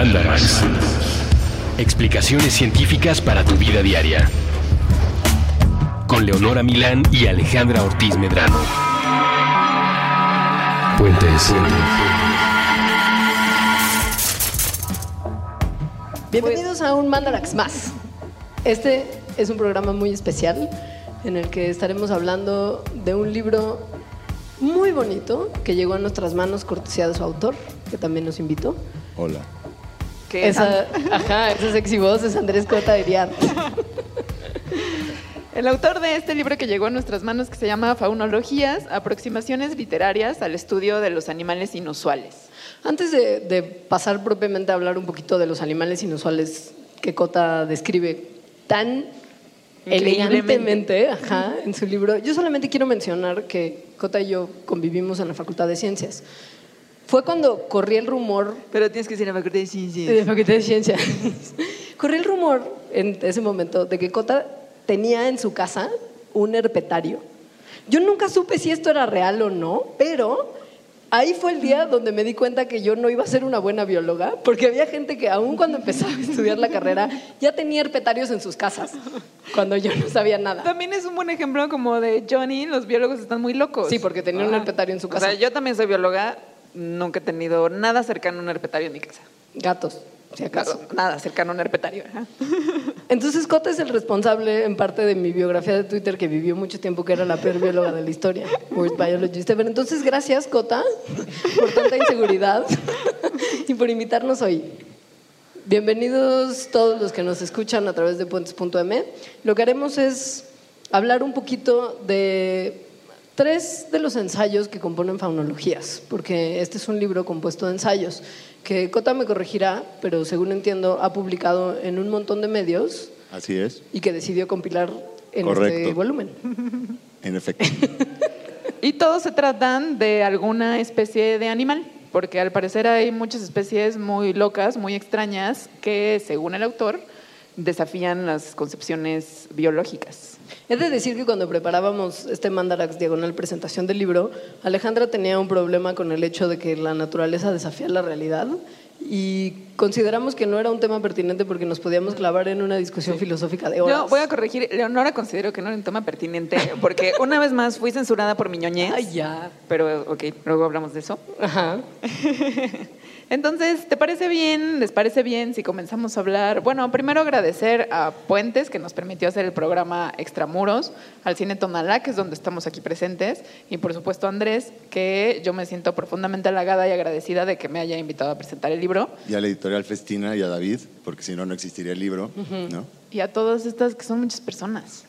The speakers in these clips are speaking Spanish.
Mandarax. Explicaciones científicas para tu vida diaria. Con Leonora Milán y Alejandra Ortiz Medrano. Puentes. Bienvenidos a un Mandarax más. Este es un programa muy especial en el que estaremos hablando de un libro muy bonito que llegó a nuestras manos cortesía de su autor, que también nos invitó. Hola. Esa, ajá, esa sexy voz es Andrés Cota de Iriart. El autor de este libro que llegó a nuestras manos, que se llama Faunologías, aproximaciones literarias al estudio de los animales inusuales. Antes de, de pasar propiamente a hablar un poquito de los animales inusuales que Cota describe tan elegantemente ajá, en su libro, yo solamente quiero mencionar que Cota y yo convivimos en la Facultad de Ciencias. Fue cuando corrí el rumor. Pero tienes que decir en la Facultad de Ciencias. En la Facultad de Ciencias. corrí el rumor en ese momento de que Cota tenía en su casa un herpetario. Yo nunca supe si esto era real o no, pero ahí fue el día donde me di cuenta que yo no iba a ser una buena bióloga, porque había gente que aún cuando empezaba a estudiar la carrera ya tenía herpetarios en sus casas, cuando yo no sabía nada. También es un buen ejemplo como de Johnny, los biólogos están muy locos. Sí, porque tenía un herpetario en su casa. O sea, yo también soy bióloga, nunca he tenido nada cercano a un herpetario en mi casa. Gatos, si acaso. Nada cercano a un herpetario. Entonces, Cota es el responsable, en parte de mi biografía de Twitter, que vivió mucho tiempo, que era la peor bióloga de la historia, Worst Biologist Pero entonces, gracias, Cota, por tanta inseguridad y por invitarnos hoy. Bienvenidos todos los que nos escuchan a través de puentes.m. Lo que haremos es hablar un poquito de tres de los ensayos que componen Faunologías, porque este es un libro compuesto de ensayos que Cota me corregirá, pero según entiendo ha publicado en un montón de medios. Así es. Y que decidió compilar en este volumen. En efecto. y todos se tratan de alguna especie de animal, porque al parecer hay muchas especies muy locas, muy extrañas, que según el autor desafían las concepciones biológicas. He de decir que cuando preparábamos este Mandarax diagonal presentación del libro, Alejandra tenía un problema con el hecho de que la naturaleza desafía la realidad y consideramos que no era un tema pertinente porque nos podíamos clavar en una discusión filosófica de horas. Yo voy a corregir, Leonora considero que no era un tema pertinente porque una vez más fui censurada por mi ñoñez. Ay, ya. Pero, ok, luego hablamos de eso. Ajá. Entonces, ¿te parece bien? ¿Les parece bien si comenzamos a hablar? Bueno, primero agradecer a Puentes, que nos permitió hacer el programa Extramuros, al Cine Tonalá, que es donde estamos aquí presentes, y por supuesto a Andrés, que yo me siento profundamente halagada y agradecida de que me haya invitado a presentar el libro. Y a la editorial Festina y a David, porque si no, no existiría el libro, ¿no? Y a todas estas que son muchas personas.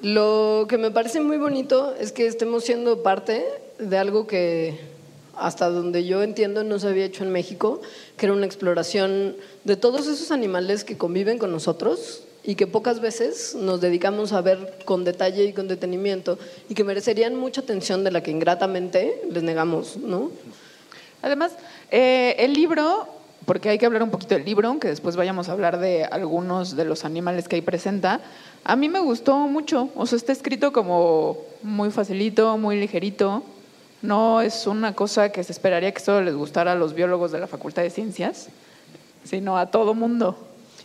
Lo que me parece muy bonito es que estemos siendo parte de algo que hasta donde yo entiendo no se había hecho en México, que era una exploración de todos esos animales que conviven con nosotros y que pocas veces nos dedicamos a ver con detalle y con detenimiento y que merecerían mucha atención de la que ingratamente les negamos, ¿no? Además, eh, el libro, porque hay que hablar un poquito del libro, aunque después vayamos a hablar de algunos de los animales que ahí presenta, a mí me gustó mucho, o sea, está escrito como muy facilito, muy ligerito, no es una cosa que se esperaría que solo les gustara a los biólogos de la Facultad de Ciencias, sino a todo mundo.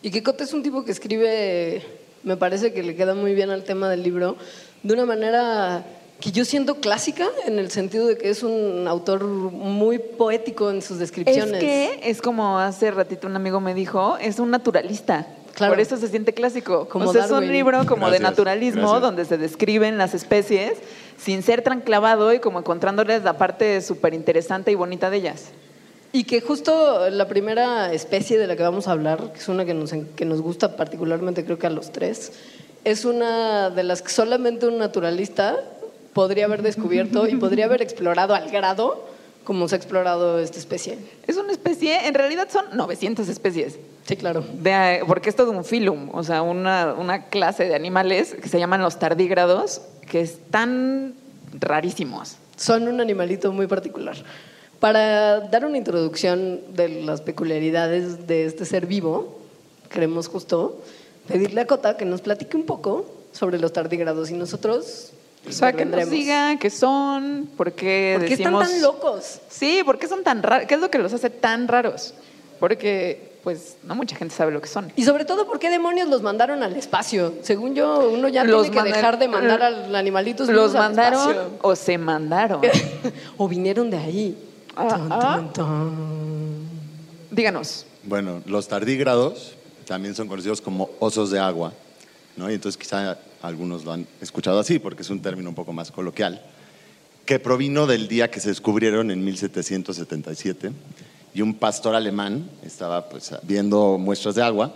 Y que Cote es un tipo que escribe, me parece que le queda muy bien al tema del libro, de una manera que yo siento clásica en el sentido de que es un autor muy poético en sus descripciones. Es que es como hace ratito un amigo me dijo, es un naturalista. Por eso se siente clásico. Como es un libro como de naturalismo donde se describen las especies sin ser tan clavado y como encontrándoles la parte súper interesante y bonita de ellas. Y que justo la primera especie de la que vamos a hablar, que es una que nos, que nos gusta particularmente creo que a los tres, es una de las que solamente un naturalista podría haber descubierto y podría haber explorado al grado como se ha explorado esta especie. Es una especie, en realidad son 900 especies. Sí, claro. porque esto es un filum, o sea, una, una clase de animales que se llaman los tardígrados, que están rarísimos. Son un animalito muy particular. Para dar una introducción de las peculiaridades de este ser vivo, queremos justo pedirle a Cota que nos platique un poco sobre los tardígrados y nosotros o sea, que nos diga qué son, por qué, ¿Por qué están tan locos? Sí, ¿por qué son tan raros? ¿Qué es lo que los hace tan raros? porque pues no mucha gente sabe lo que son. Y sobre todo, ¿por qué demonios los mandaron al espacio? Según yo, uno ya Los tiene que dejar de mandar al animalitos ¿Los vivos al mandaron espacio. o se mandaron? o vinieron de ahí. Ah, Tan, ah. tan, tan. Díganos. Bueno, los tardígrados también son conocidos como osos de agua, ¿no? Y entonces quizá algunos lo han escuchado así, porque es un término un poco más coloquial, que provino del día que se descubrieron en 1777 y un pastor alemán estaba pues viendo muestras de agua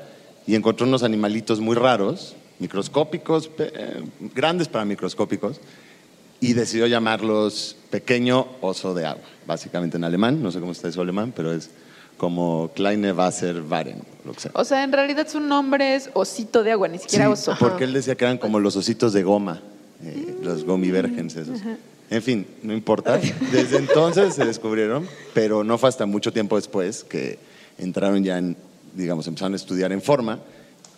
y encontró unos animalitos muy raros, microscópicos, eh, grandes para microscópicos, y decidió llamarlos pequeño oso de agua, básicamente en alemán, no sé cómo está eso alemán, pero es como Kleine Wasserwaren, lo que sea. O sea, en realidad su nombre es osito de agua, ni siquiera Sí, oso. porque él decía que eran como los ositos de goma, eh, los gummy vergens esos. En fin, no importa. Desde entonces se descubrieron, pero no fue hasta mucho tiempo después que entraron ya en, digamos, empezaron a estudiar en forma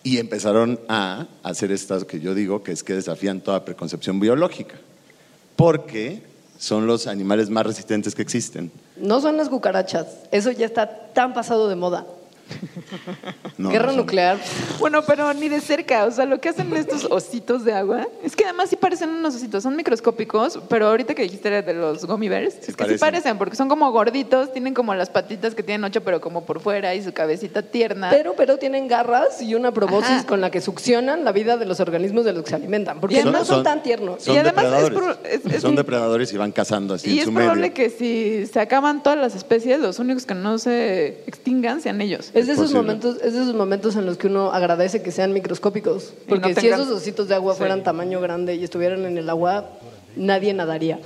y empezaron a hacer estas que yo digo que es que desafían toda preconcepción biológica, porque son los animales más resistentes que existen. No son las cucarachas. Eso ya está tan pasado de moda. No, Guerra no son- nuclear. Bueno, pero ni de cerca. O sea, lo que hacen estos ositos de agua es que además sí parecen unos ositos. Son microscópicos, pero ahorita que dijiste de los gummy bears, es que sí parecen. porque son como gorditos, tienen como las patitas que tienen ocho, pero como por fuera y su cabecita tierna. Pero, pero tienen garras y una proboscis Ajá. con la que succionan la vida de los organismos de los que se alimentan. Porque Y no además son, tan tiernos. Son Y además es depredadores. pro- es- es son un- depredadores y van cazando así y en es su probable medio. que si se acaban todas las especies, los únicos que no se extingan sean ellos. Es de, esos posible. momentos, es de esos momentos en los que uno agradece que sean microscópicos. No Porque si tengan- esos ositos de agua fueran tamaño grande y estuvieran en el agua, nadie nadaría.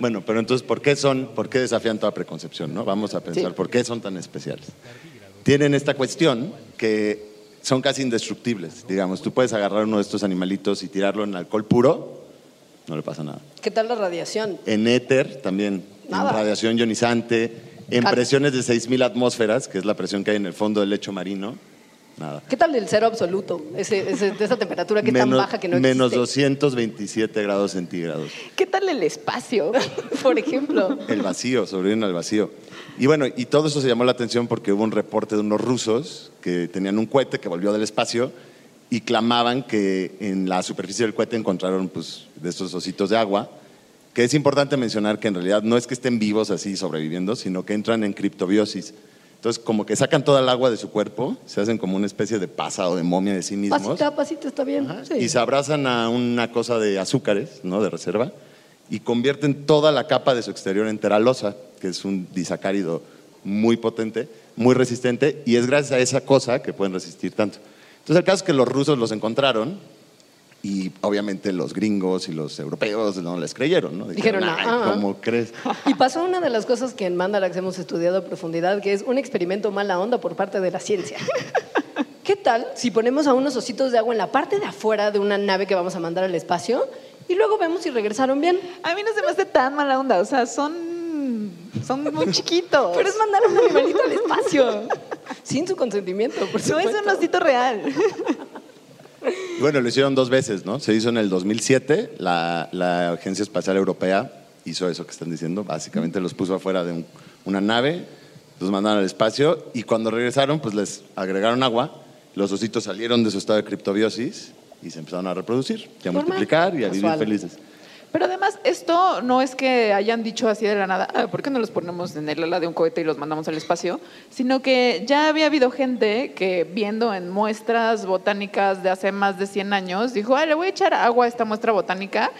Bueno, pero entonces, ¿por qué son, por qué desafían toda preconcepción? ¿no? Vamos a pensar, Sí. ¿por qué son tan especiales? Tienen esta cuestión que son casi indestructibles, digamos. Tú puedes agarrar uno de estos animalitos y tirarlo en alcohol puro, no le pasa nada. ¿Qué tal la radiación? En éter también, Nada. en radiación ionizante, en presiones de 6.000 atmósferas, que es la presión que hay en el fondo del lecho marino, nada. ¿Qué tal el cero absoluto? Ese, ese- de esa temperatura que es tan Menos- baja que no menos existe. 227 grados centígrados. ¿Qué tal el espacio? Por ejemplo. El vacío, sobreviven al vacío. Y bueno, y todo eso se llamó la atención porque hubo un reporte de unos rusos que tenían un cohete que volvió del espacio y clamaban que en la superficie del cohete encontraron pues, de estos ositos de agua, que es importante mencionar que en realidad no es que estén vivos así sobreviviendo, sino que entran en criptobiosis. Entonces, como que sacan toda el agua de su cuerpo, se hacen como una especie de pasa o de momia de sí mismos Pasita, pasita, está bien. Sí. y se abrazan a una cosa de azúcares, ¿no? De reserva, y convierten toda la capa de su exterior en teralosa, que es un disacárido muy potente, muy resistente, y es gracias a esa cosa que pueden resistir tanto. Entonces, el caso es que los rusos los encontraron, y obviamente los gringos y los europeos no les creyeron, ¿no? Dijeron, "Ay, "Ah". ¿cómo crees? Y pasó una de las cosas que en Mandarax hemos estudiado a profundidad, que es un experimento mala onda por parte de la ciencia. ¿Qué tal si ponemos a unos ositos de agua en la parte de afuera de una nave que vamos a mandar al espacio y luego vemos si regresaron bien? A mí no se me hace tan mala onda, o sea, son, son muy chiquitos. Pero es mandar a un animalito al espacio. Sin su consentimiento, por no es un osito real. Bueno, lo hicieron dos veces, ¿no? Se hizo en el 2007, la, la Agencia Espacial Europea hizo eso que están diciendo, básicamente los puso afuera de un- una nave, los mandaron al espacio y cuando regresaron, pues les agregaron agua, los ositos salieron de su estado de criptobiosis y se empezaron a reproducir, y a multiplicar y a vivir Casual. felices. Pero además, esto no es que hayan dicho así de la nada, "Ah, ¿por qué no los ponemos en el ala de un cohete y los mandamos al espacio? Sino que ya había habido gente que viendo en muestras botánicas de hace más de 100 años, dijo, ah, le voy a echar agua a esta muestra botánica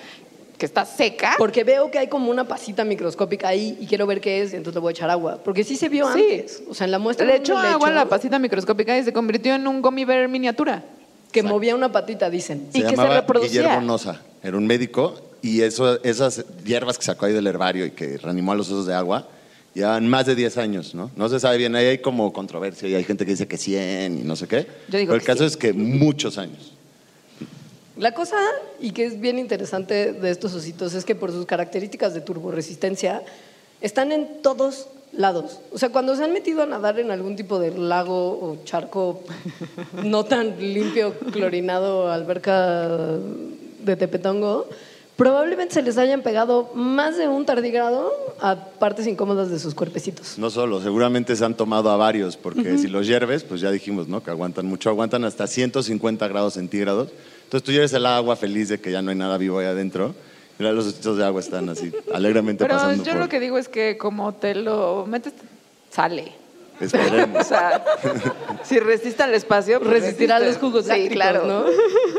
que está seca. Porque veo que hay como una pasita microscópica ahí y quiero ver qué es, y entonces le voy a echar agua. Porque sí se vio Sí. antes. O sea, en la muestra Le echó agua a la pasita microscópica y se convirtió en un gummy bear miniatura. que movía una patita, dicen. Y que se reproducía. Guillermo Noza, era un médico y eso, esas hierbas que sacó ahí del herbario y que reanimó a los osos de agua, llevan más de 10 años, ¿no? No se sabe bien, ahí hay como controversia y hay gente que dice que 100 y no sé qué. Yo digo Pero el que caso sí. es que muchos años. La cosa, y que es bien interesante de estos ositos, es que por sus características de turboresistencia, están en todos lados. O sea, cuando se han metido a nadar en algún tipo de lago o charco no tan limpio, clorinado, alberca de Tepetongo, probablemente se les hayan pegado más de un tardígrado a partes incómodas de sus cuerpecitos. No solo, seguramente se han tomado a varios, porque si los hierves, pues ya dijimos, ¿no? Que aguantan mucho, aguantan hasta 150 grados centígrados. Entonces tú hierves el agua feliz de que ya no hay nada vivo ahí adentro. Mira, los ochitos de agua están así, alegremente Pero pasando yo por... lo que digo es que como te lo metes, sale. Esperemos. O sea, si resiste al espacio, pues Resistirá resiste. los jugos Sí, lácticos, claro. ¿no?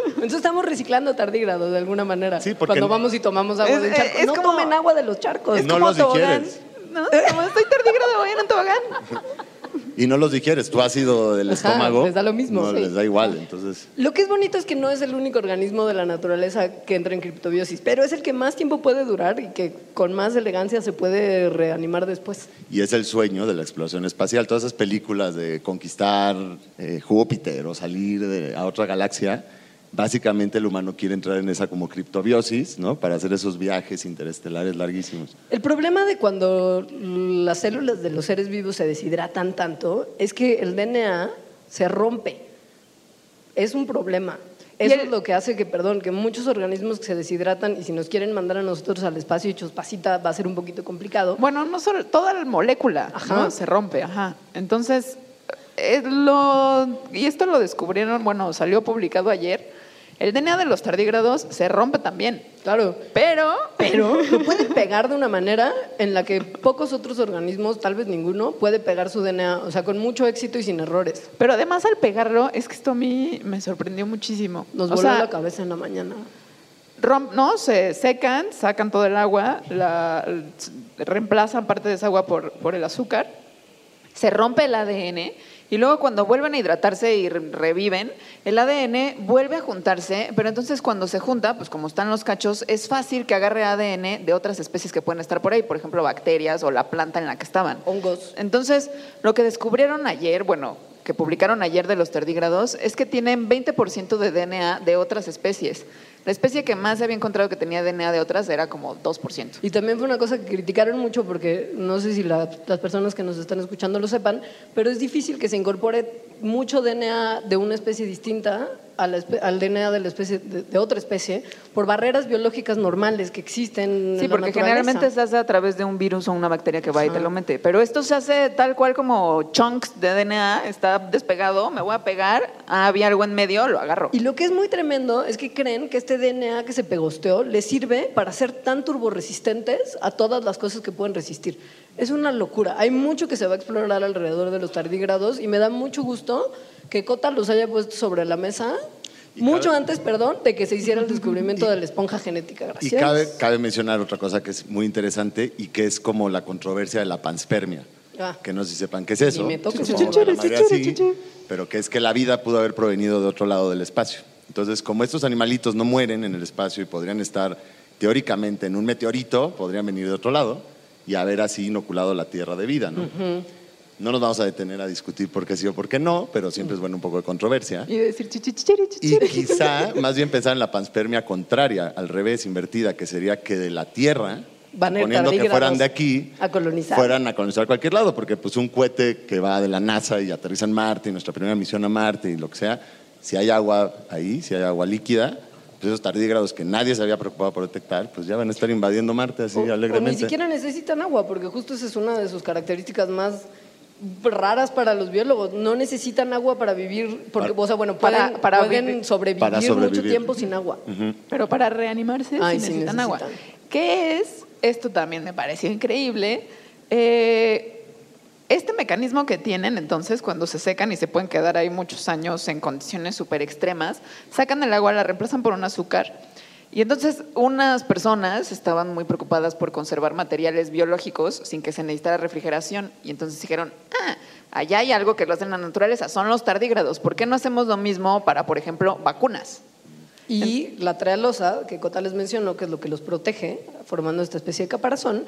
Entonces estamos reciclando tardígrados de alguna manera. Sí, porque Cuando vamos y tomamos agua Es- del charco. es no como- tomen agua de los charcos. no como los tobogán. digieres. No, como estoy tardígrado, voy en un tobogán. Y no los digieres, tu ácido del Ajá, estómago. les da lo mismo, No, sí. les da igual, entonces... Lo que es bonito es que no es el único organismo de la naturaleza que entra en criptobiosis, pero es el que más tiempo puede durar y que con más elegancia se puede reanimar después. Y es el sueño de la exploración espacial. Todas esas películas de conquistar eh, Júpiter o salir de- a otra galaxia, básicamente el humano quiere entrar en esa como criptobiosis, ¿no? Para hacer esos viajes interestelares larguísimos. El problema de cuando las células de los seres vivos se deshidratan tanto es que el DNA se rompe. Es un problema. Y Eso el- es lo que hace que, perdón, que muchos organismos que se deshidratan y si nos quieren mandar a nosotros al espacio hechos pasita va a ser un poquito complicado. Bueno, no solo, toda la molécula Ajá. ¿no? se rompe, ajá. Entonces, eh, lo, y esto lo descubrieron, bueno, salió publicado ayer. El DNA de los tardígrados se rompe también, Claro. pero, Pero lo puede pegar de una manera en la que pocos otros organismos, tal vez ninguno, puede pegar su DNA, o sea, con mucho éxito y sin errores. pero además al pegarlo, es que esto a mí me sorprendió muchísimo. Nos O voló sea, la cabeza en la mañana. No, se secan, sacan todo el agua, la, reemplazan parte de esa agua por, por el azúcar, se rompe el ADN y luego cuando vuelven a hidratarse y re- reviven, el ADN vuelve a juntarse, pero entonces cuando se junta, pues como están los cachos, es fácil que agarre ADN de otras especies que pueden estar por ahí, por ejemplo, bacterias o la planta en la que estaban. Hongos. Entonces, lo que descubrieron ayer, bueno, que publicaron ayer de los tardígrados, es que tienen 20% de DNA de otras especies. La especie que más había encontrado que tenía DNA de otras era como 2%. Y también fue una cosa que criticaron mucho porque no sé si la- las personas que nos están escuchando lo sepan, pero es difícil que se incorpore mucho DNA de una especie distinta a la espe- al DNA de, la especie, de, de otra especie por barreras biológicas normales que existen. Sí, en porque generalmente se hace a través de un virus o una bacteria que va y te lo mete. Pero esto se hace tal cual como chunks de DNA, está despegado, me voy a pegar, ah, había algo en medio, lo agarro. Y lo que es muy tremendo es que creen que este DNA que se pegosteó les sirve para ser tan turboresistentes a todas las cosas que pueden resistir. Es una locura. Hay mucho que se va a explorar alrededor de los tardígrados y me da mucho gusto que Cota los haya puesto sobre la mesa. Y mucho cabe- antes, perdón, de que se hiciera el descubrimiento de la esponja genética. Y cabe, cabe mencionar otra cosa que es muy interesante y que es como la controversia de la panspermia. Ah. Que no sé si sepan qué es eso. Me toques, supongo por que la favor. mayoría sí, pero que es que la vida pudo haber provenido de otro lado del espacio. Entonces, como estos animalitos no mueren en el espacio y podrían estar teóricamente en un meteorito, podrían venir de otro lado y haber así inoculado la Tierra de vida, ¿no? No nos vamos a detener a discutir por qué sí o por qué no, pero siempre es bueno un poco de controversia. Y decir chichichichiri, Y quizá más bien pensar en la panspermia contraria, al revés, invertida, que sería que de la Tierra, Van a suponiendo que fueran de aquí, a colonizar. fueran a colonizar cualquier lado, porque pues un cohete que va de la NASA y aterriza en Marte, y nuestra primera misión a Marte y lo que sea, si hay agua ahí, si hay agua líquida, pues esos tardígrados que nadie se había preocupado por detectar, pues ya van a estar invadiendo Marte así O- o, alegremente. ni siquiera necesitan agua, porque justo esa es una de sus características más raras para los biólogos. No necesitan agua para vivir, porque, Para- o sea, bueno, para- pueden, para pueden vivir. sobrevivir, Para mucho tiempo sin agua. Pero para reanimarse Ay, sí sí necesitan, agua. ¿Qué es? Esto también me pareció increíble. Eh, este mecanismo que tienen entonces cuando se secan y se pueden quedar ahí muchos años en condiciones súper extremas, sacan el agua, la reemplazan por un azúcar. Y entonces unas personas estaban muy preocupadas por conservar materiales biológicos sin que se necesitara refrigeración. Y entonces dijeron, ah, allá hay algo que lo hace en la naturaleza, son los tardígrados. ¿Por qué no hacemos lo mismo para, por ejemplo, vacunas? Y la trealosa, que Cota les mencionó, que es lo que los protege, formando esta especie de caparazón,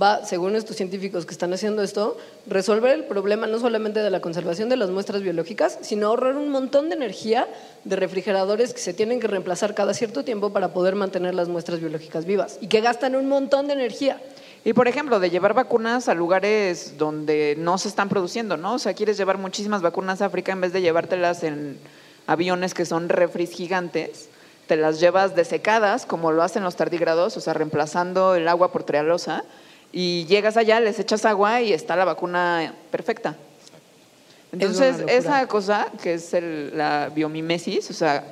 va, según estos científicos que están haciendo esto, resolver el problema no solamente de la conservación de las muestras biológicas, sino ahorrar un montón de energía de refrigeradores que se tienen que reemplazar cada cierto tiempo para poder mantener las muestras biológicas vivas y que gastan un montón de energía. Y por ejemplo, de llevar vacunas a lugares donde no se están produciendo, ¿no? O sea, quieres llevar muchísimas vacunas a África en vez de llevártelas en aviones que son refris gigantes. Te las llevas desecadas, como lo hacen los tardígrados, o sea, reemplazando el agua por trealosa, y llegas allá, les echas agua y está la vacuna perfecta. Entonces, esa cosa que es el- la biomimesis, o sea,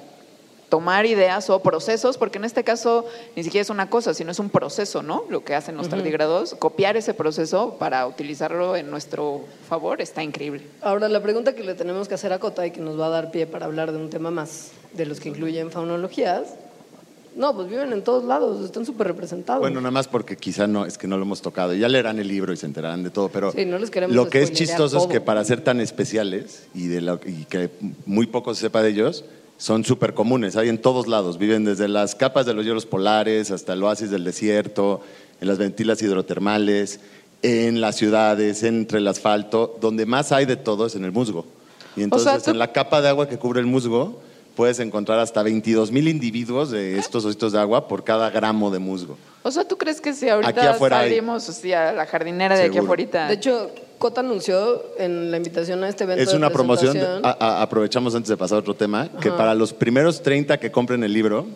tomar ideas o procesos, porque en este caso ni siquiera es una cosa, sino es un proceso, ¿no? Lo que hacen los tardígrados, copiar ese proceso para utilizarlo en nuestro favor está increíble. Ahora, la pregunta que le tenemos que hacer a Cota y que nos va a dar pie para hablar de un tema más de los que incluyen faunologías. No, pues viven en todos lados, están súper representados. Bueno, nada más porque quizá no, es que no lo hemos tocado. Ya leerán el libro y se enterarán de todo, pero Sí, no les queremos lo que es chistoso es que para ser tan especiales y, de lo- y que muy poco se sepa de ellos, son súper comunes. Hay en todos lados. Viven desde las capas de los hielos polares hasta el oasis del desierto, en las ventilas hidrotermales, en las ciudades, entre el asfalto. Donde más hay de todo es en el musgo. Y entonces tú- en la capa de agua que cubre el musgo puedes encontrar hasta 22 mil individuos de estos ositos de agua por cada gramo de musgo. O sea, ¿tú crees que si ahorita hay. salimos así, a la jardinera de aquí afuera? De hecho, Cota anunció en la invitación a este evento Es una promoción, de- a- a- aprovechamos antes de pasar a otro tema, que para los primeros 30 que compren el libro,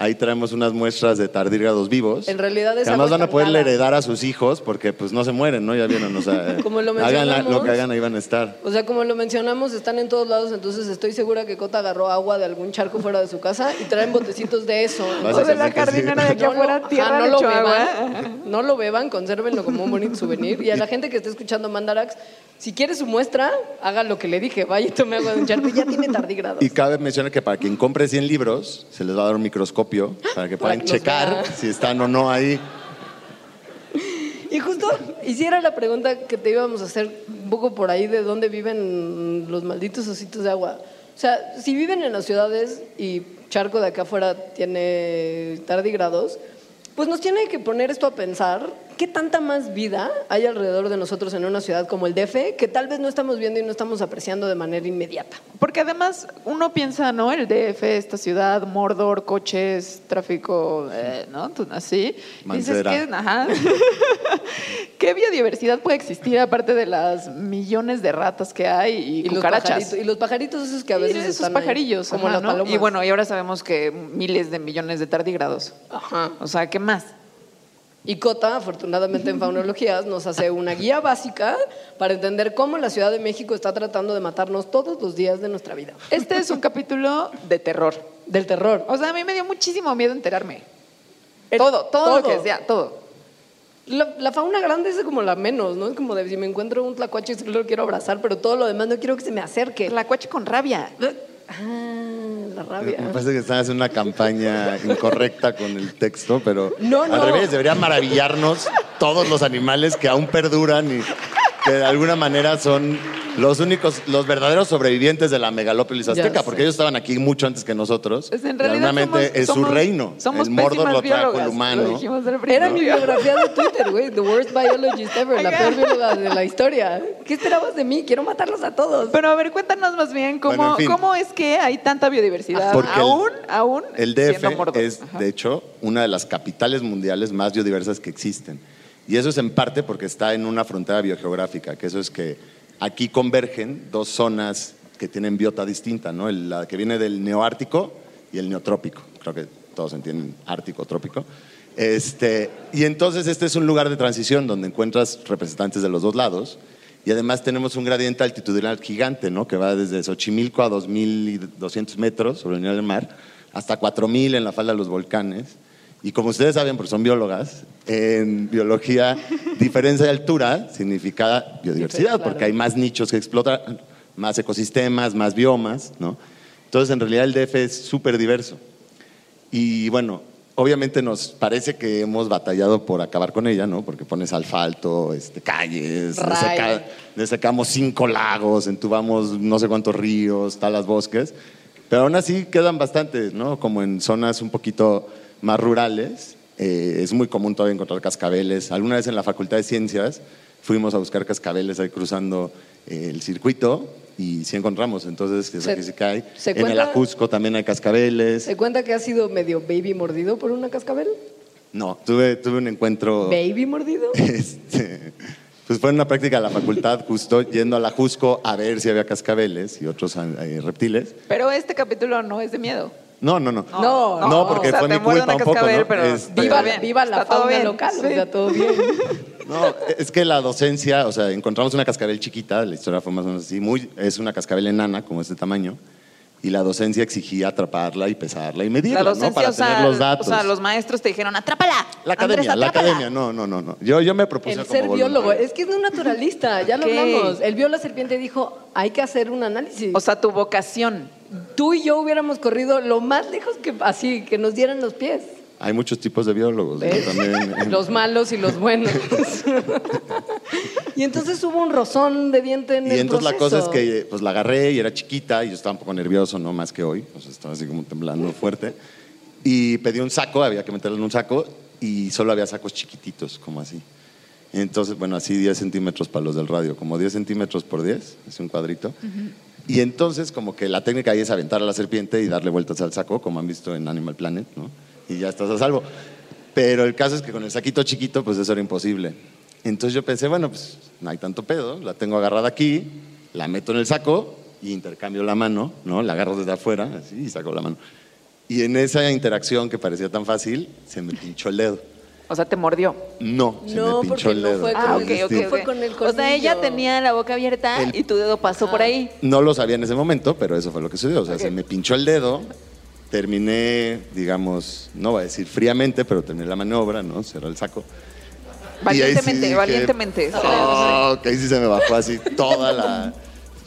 ahí traemos unas muestras de tardígrados vivos. En realidad es que además van a poder heredar a sus hijos porque pues no se mueren, ¿no? Ya vieron, o sea, Como lo hagan la- lo que hagan ahí van a estar. O sea, como lo mencionamos, están en todos lados, entonces estoy segura que Cota agarró agua de algún charco fuera de su casa y traen botecitos de eso. Vas O de la jardinera de aquí No lo- afuera, ajá, tierra no lo beban, no lo beban, consérvenlo como un bonito souvenir. Y a la gente que esté escuchando Mandarax, si quiere su muestra, haga lo que le dije, vaya y tome agua de un charco y ya tiene tardígrados. Y cabe mencionar que para quien compre 100 libros, se les va a dar un microscopio para que Para puedan que checar si están o no ahí. Y justo hiciera la pregunta que te íbamos a hacer un poco por ahí de dónde viven los malditos ositos de agua. O sea, si viven en las ciudades y Charco de acá afuera tiene tardígrados, pues nos tiene que poner esto a pensar qué tanta más vida hay alrededor de nosotros en una ciudad como el DF que tal vez no estamos viendo y no estamos apreciando de manera inmediata. Porque además uno piensa, ¿no? El DF, esta ciudad, Mordor, coches, tráfico, eh, ¿no? Tú- Así. Y Dices que, ajá. ¿Qué biodiversidad puede existir aparte de las millones de ratas que hay y, los cucarachas? pajaritos, y los pajaritos esos que a Y veces esos están ahí, pajarillos, como ajá, las ¿no? palomas. Y bueno, y ahora sabemos que miles de millones de tardígrados. Ajá. O sea, ¿qué más? Y Cota, afortunadamente en Faunologías, nos hace una guía básica para entender cómo la Ciudad de México está tratando de matarnos todos los días de nuestra vida. Este es un capítulo de terror. Del terror. O sea, a mí me dio muchísimo miedo enterarme. Eh, todo, todo, lo todo. que sea, todo. La, la fauna grande es como la menos, ¿no? Es como de si me encuentro un tlacuache, lo quiero abrazar, pero todo lo demás no quiero que se me acerque. La cuache con rabia. Ah, la Me rabia. parece que están haciendo una campaña incorrecta con el texto, pero No, no. al revés, debería maravillarnos todos los animales que aún perduran y que de alguna manera son los únicos, los verdaderos sobrevivientes de la megalópolis azteca, porque ellos estaban aquí mucho antes que nosotros. Pues en realidad somos- es su somos- reino. Somos el Mordor lo trajo el humano. Era mi biografía de Twitter, güey. The worst biologist ever, la peor bióloga de la historia. ¿Qué esperabas de mí? Quiero matarlos a todos. Pero a ver, cuéntanos más bien cómo, Bueno, en fin. cómo es que hay tanta biodiversidad. Porque el- aún, aún El DF es, Ajá. de hecho, una de las capitales mundiales más biodiversas que existen. Y eso es en parte porque está en una frontera biogeográfica, que eso es que aquí convergen dos zonas que tienen biota distinta, ¿no? La que viene del neoártico y el neotrópico. Creo que todos entienden ártico, trópico. Este, y entonces este es un lugar de transición donde encuentras representantes de los dos lados. Y además tenemos un gradiente altitudinal gigante, ¿no? Que va desde Xochimilco a 2.200 metros sobre el nivel del mar, hasta 4.000 en la falda de los volcanes. Y como ustedes saben, porque son biólogas, en biología, diferencia de altura significa biodiversidad, Claro. porque hay más nichos que explotar, más ecosistemas, más biomas, ¿no? Entonces, en realidad el DF es súper diverso. Y bueno, obviamente nos parece que hemos batallado por acabar con ella, ¿no? Porque pones asfalto, este, calles, deseca- desecamos cinco lagos, entubamos no sé cuántos ríos, talas bosques. Pero aún así quedan bastantes, ¿no? Como en zonas un poquito más rurales. eh, es muy común todavía encontrar cascabeles. Alguna vez en la Facultad de Ciencias fuimos a buscar cascabeles ahí cruzando eh, el circuito y sí encontramos. Entonces, eso Se- que sí hay. se En el Ajusco también hay cascabeles. ¿Se cuenta que ha sido medio baby mordido por una cascabel? No, tuve, tuve un encuentro. ¿Baby mordido? Este, pues fue una práctica de la facultad, justo yendo a la Jusco a ver si había cascabeles y otros eh, reptiles. Pero este capítulo no es de miedo. No, no, no. No, No, porque o sea, fue mi culpa una un poco, ¿no? pero Este, Viva, Está viva la está fauna bien, local, sí. o sea, todo bien. No, es que la docencia, o sea, encontramos una cascabel chiquita, la historia fue más o menos así, muy, es una cascabel enana, como este tamaño, y la docencia exigía atraparla y pesarla y medirla, La ¿no? docencia, Para o sea, tener los datos. o sea, los maestros te dijeron, atrápala. La Andrés, academia, la atrápala". academia, no, no, no, no. Yo, yo me propuse El como ser biólogo, voluntario. es que es un naturalista, ya lo hablamos. El vio la serpiente y dijo, hay que hacer un análisis. O sea, tu vocación. Tú y yo hubiéramos corrido lo más lejos que así, que nos dieran los pies. Hay muchos tipos de biólogos, ¿no? También. en- Los malos y los buenos. y entonces hubo un rozón de diente en Y el entonces la cosa es proceso. que pues la agarré y era chiquita y yo estaba un poco nervioso, no más que hoy, o sea, estaba así como temblando fuerte. Y pedí un saco, había que meterlo en un saco y solo había sacos chiquititos, como así. Entonces, bueno, así 10 centímetros para los del radio, como 10 centímetros por 10, es un cuadrito. Y entonces, como que la técnica ahí es aventar a la serpiente y darle vueltas al saco, como han visto en Animal Planet, ¿no? Y ya estás a salvo. Pero el caso es que con el saquito chiquito, pues eso era imposible. Entonces yo pensé, bueno, pues no hay tanto pedo, la tengo agarrada aquí, la meto en el saco y intercambio la mano, ¿no? La agarro desde afuera, así, y saco la mano. Y en esa interacción que parecía tan fácil, se me pinchó el dedo. O sea, te mordió. No, se No, me porque pinchó el no dedo. fue con Ah, el- ok, ok, no fue con el O sea, ella tenía la boca abierta El- y tu dedo pasó por ahí. No lo sabía en ese momento, pero eso fue lo que sucedió. O sea, se me pinchó el dedo, terminé, digamos, no voy a decir fríamente, pero terminé la maniobra, ¿no? Cerré el saco. Sí Valientemente, dije, valientemente. Oh, que ahí sí se me bajó así toda la...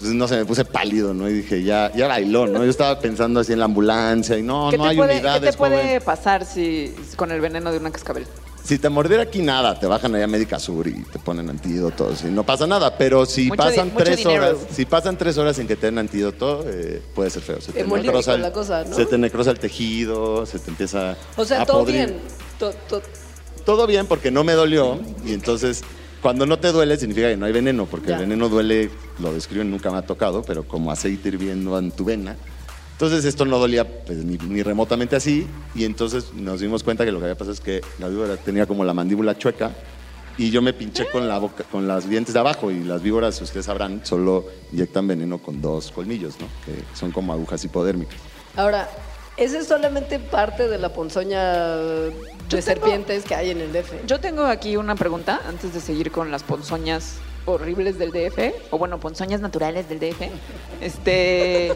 no sé, me puse pálido, ¿no? Y dije, ya, ya bailó, ¿no? Yo estaba pensando así en la ambulancia y no, ¿Qué no hay puede, unidades, ¿Qué te puede joven. pasar si con el veneno de una cascabel? Si te mordiera aquí nada, te bajan allá a Médica Sur y te ponen antídotos y no pasa nada. Pero si Mucho di- pasan mucho tres dinero. horas, si pasan tres horas sin que te den antídoto, eh, puede ser feo. Se te, Hemolítico necrosa el, la cosa, ¿no? se te necrosa el tejido, se te empieza O sea, a todo podrir. bien. To- to- Todo bien porque no me dolió y entonces cuando no te duele significa que no hay veneno, porque Ya. el veneno duele, lo describen, nunca me ha tocado, pero como aceite hirviendo en tu vena. Entonces esto no dolía pues, ni, ni remotamente así y entonces nos dimos cuenta que lo que había pasado es que la víbora tenía como la mandíbula chueca y yo me pinché con la boca, con las dientes de abajo y las víboras, ustedes sabrán, solo inyectan veneno con dos colmillos, ¿no? Que son como agujas hipodérmicas. Ahora, esa es solamente parte de la ponzoña de tengo- serpientes que hay en el DF. Yo tengo aquí una pregunta antes de seguir con las ponzoñas horribles del DF, o bueno, ponzoñas naturales del DF. Este,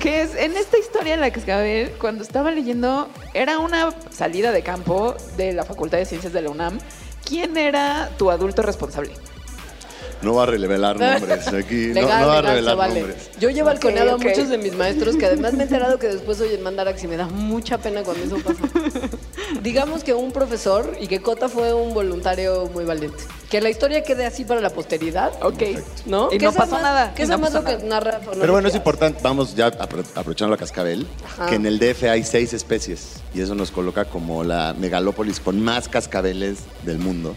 que es en esta historia en la que cascabel, cuando estaba leyendo, era una salida de campo de la Facultad de Ciencias de la UNAM. ¿Quién era tu adulto responsable? No va a revelar nombres aquí, no, Legal, no va a legal, revelar vale. nombres. Yo llevo balconeado ok. a muchos de mis maestros que además me he enterado que después oyen Mandarax y me da mucha pena cuando eso pasa. Digamos que un profesor y que Cota fue un voluntario muy valiente. Que la historia quede así para la posteridad. Ok. ¿No? Y no pasó más- nada, Que y es no más lo que narra Pero bueno, es importante, vamos ya apro- aprovechando la cascabel, Ajá. que en el DF hay seis especies y eso nos coloca como la megalópolis con más cascabeles del mundo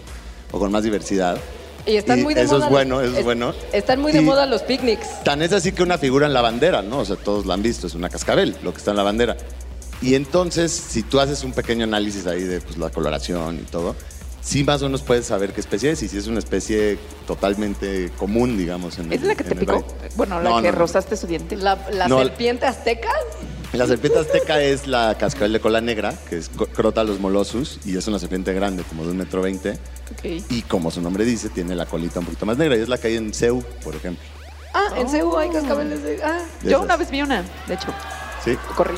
o con más diversidad. Y están Y muy de eso moda. es bueno, eso es bueno. Están muy de Y- moda los picnics. Tan es así que una figura en la bandera, ¿no? O sea, todos la han visto, es una cascabel, lo que está en la bandera. Y entonces, si tú haces un pequeño análisis ahí de pues, la coloración y todo, sí más o menos puedes saber qué especie es y si es una especie totalmente común, digamos. En ¿Es el- la que te picó? país. Bueno, la No, que no, no. rozaste su diente. La, la No, serpiente azteca. La serpiente azteca es la cascabel de cola negra, que es Crotalus molossus, y es una serpiente grande, como de un metro veinte. Ok. Y como su nombre dice, tiene la colita un poquito más negra, y es la que hay en Ceú, por ejemplo. Ah, en Ceú hay cascabeles de. Ah. De Yo esas. una vez vi una, de hecho, Sí. corrí.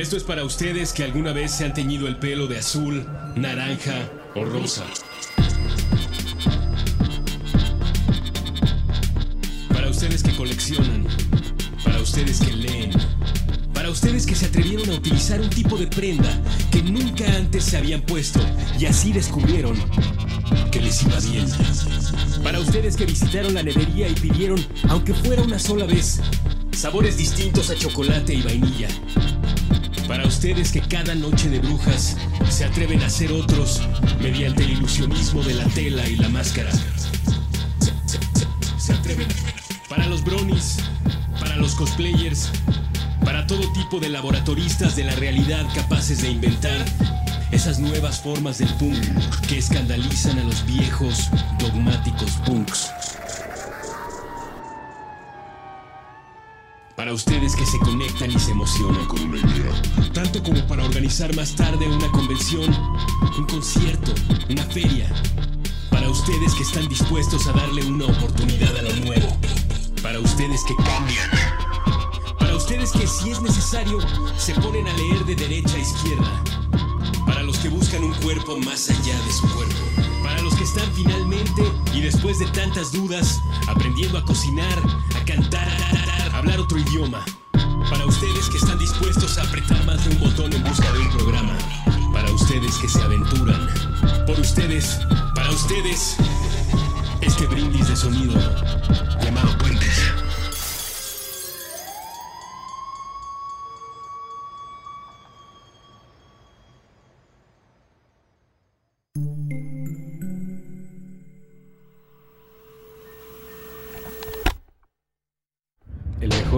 Esto es para ustedes que alguna vez se han teñido el pelo de azul, naranja o rosa. Para ustedes que coleccionan, para ustedes que leen, para ustedes que se atrevieron a utilizar un tipo de prenda que nunca antes se habían puesto y así descubrieron que les iba bien. Para ustedes que visitaron la nevería y pidieron, aunque fuera una sola vez, sabores distintos a chocolate y vainilla. Para ustedes que cada noche de brujas se atreven a ser otros mediante el ilusionismo de la tela y la máscara. Se, atreven. Para los bronies, para los cosplayers, para todo tipo de laboratoristas de la realidad capaces de inventar esas nuevas formas del punk que escandalizan a los viejos dogmáticos punks. Para ustedes que se conectan y se emocionan con una idea. Tanto como para organizar más tarde una convención, un concierto, una feria. Para ustedes que están dispuestos a darle una oportunidad a lo nuevo. Para ustedes que cambian. Para ustedes que si es necesario se ponen a leer de derecha a izquierda. Para los que buscan un cuerpo más allá de su cuerpo. Para los que están finalmente y después de tantas dudas aprendiendo a cocinar, a cantar, a hablar otro idioma. Para ustedes que están dispuestos a apretar más de un botón en busca de un programa. Para ustedes que se aventuran. Por ustedes, para ustedes, este brindis de sonido llamado Puentes.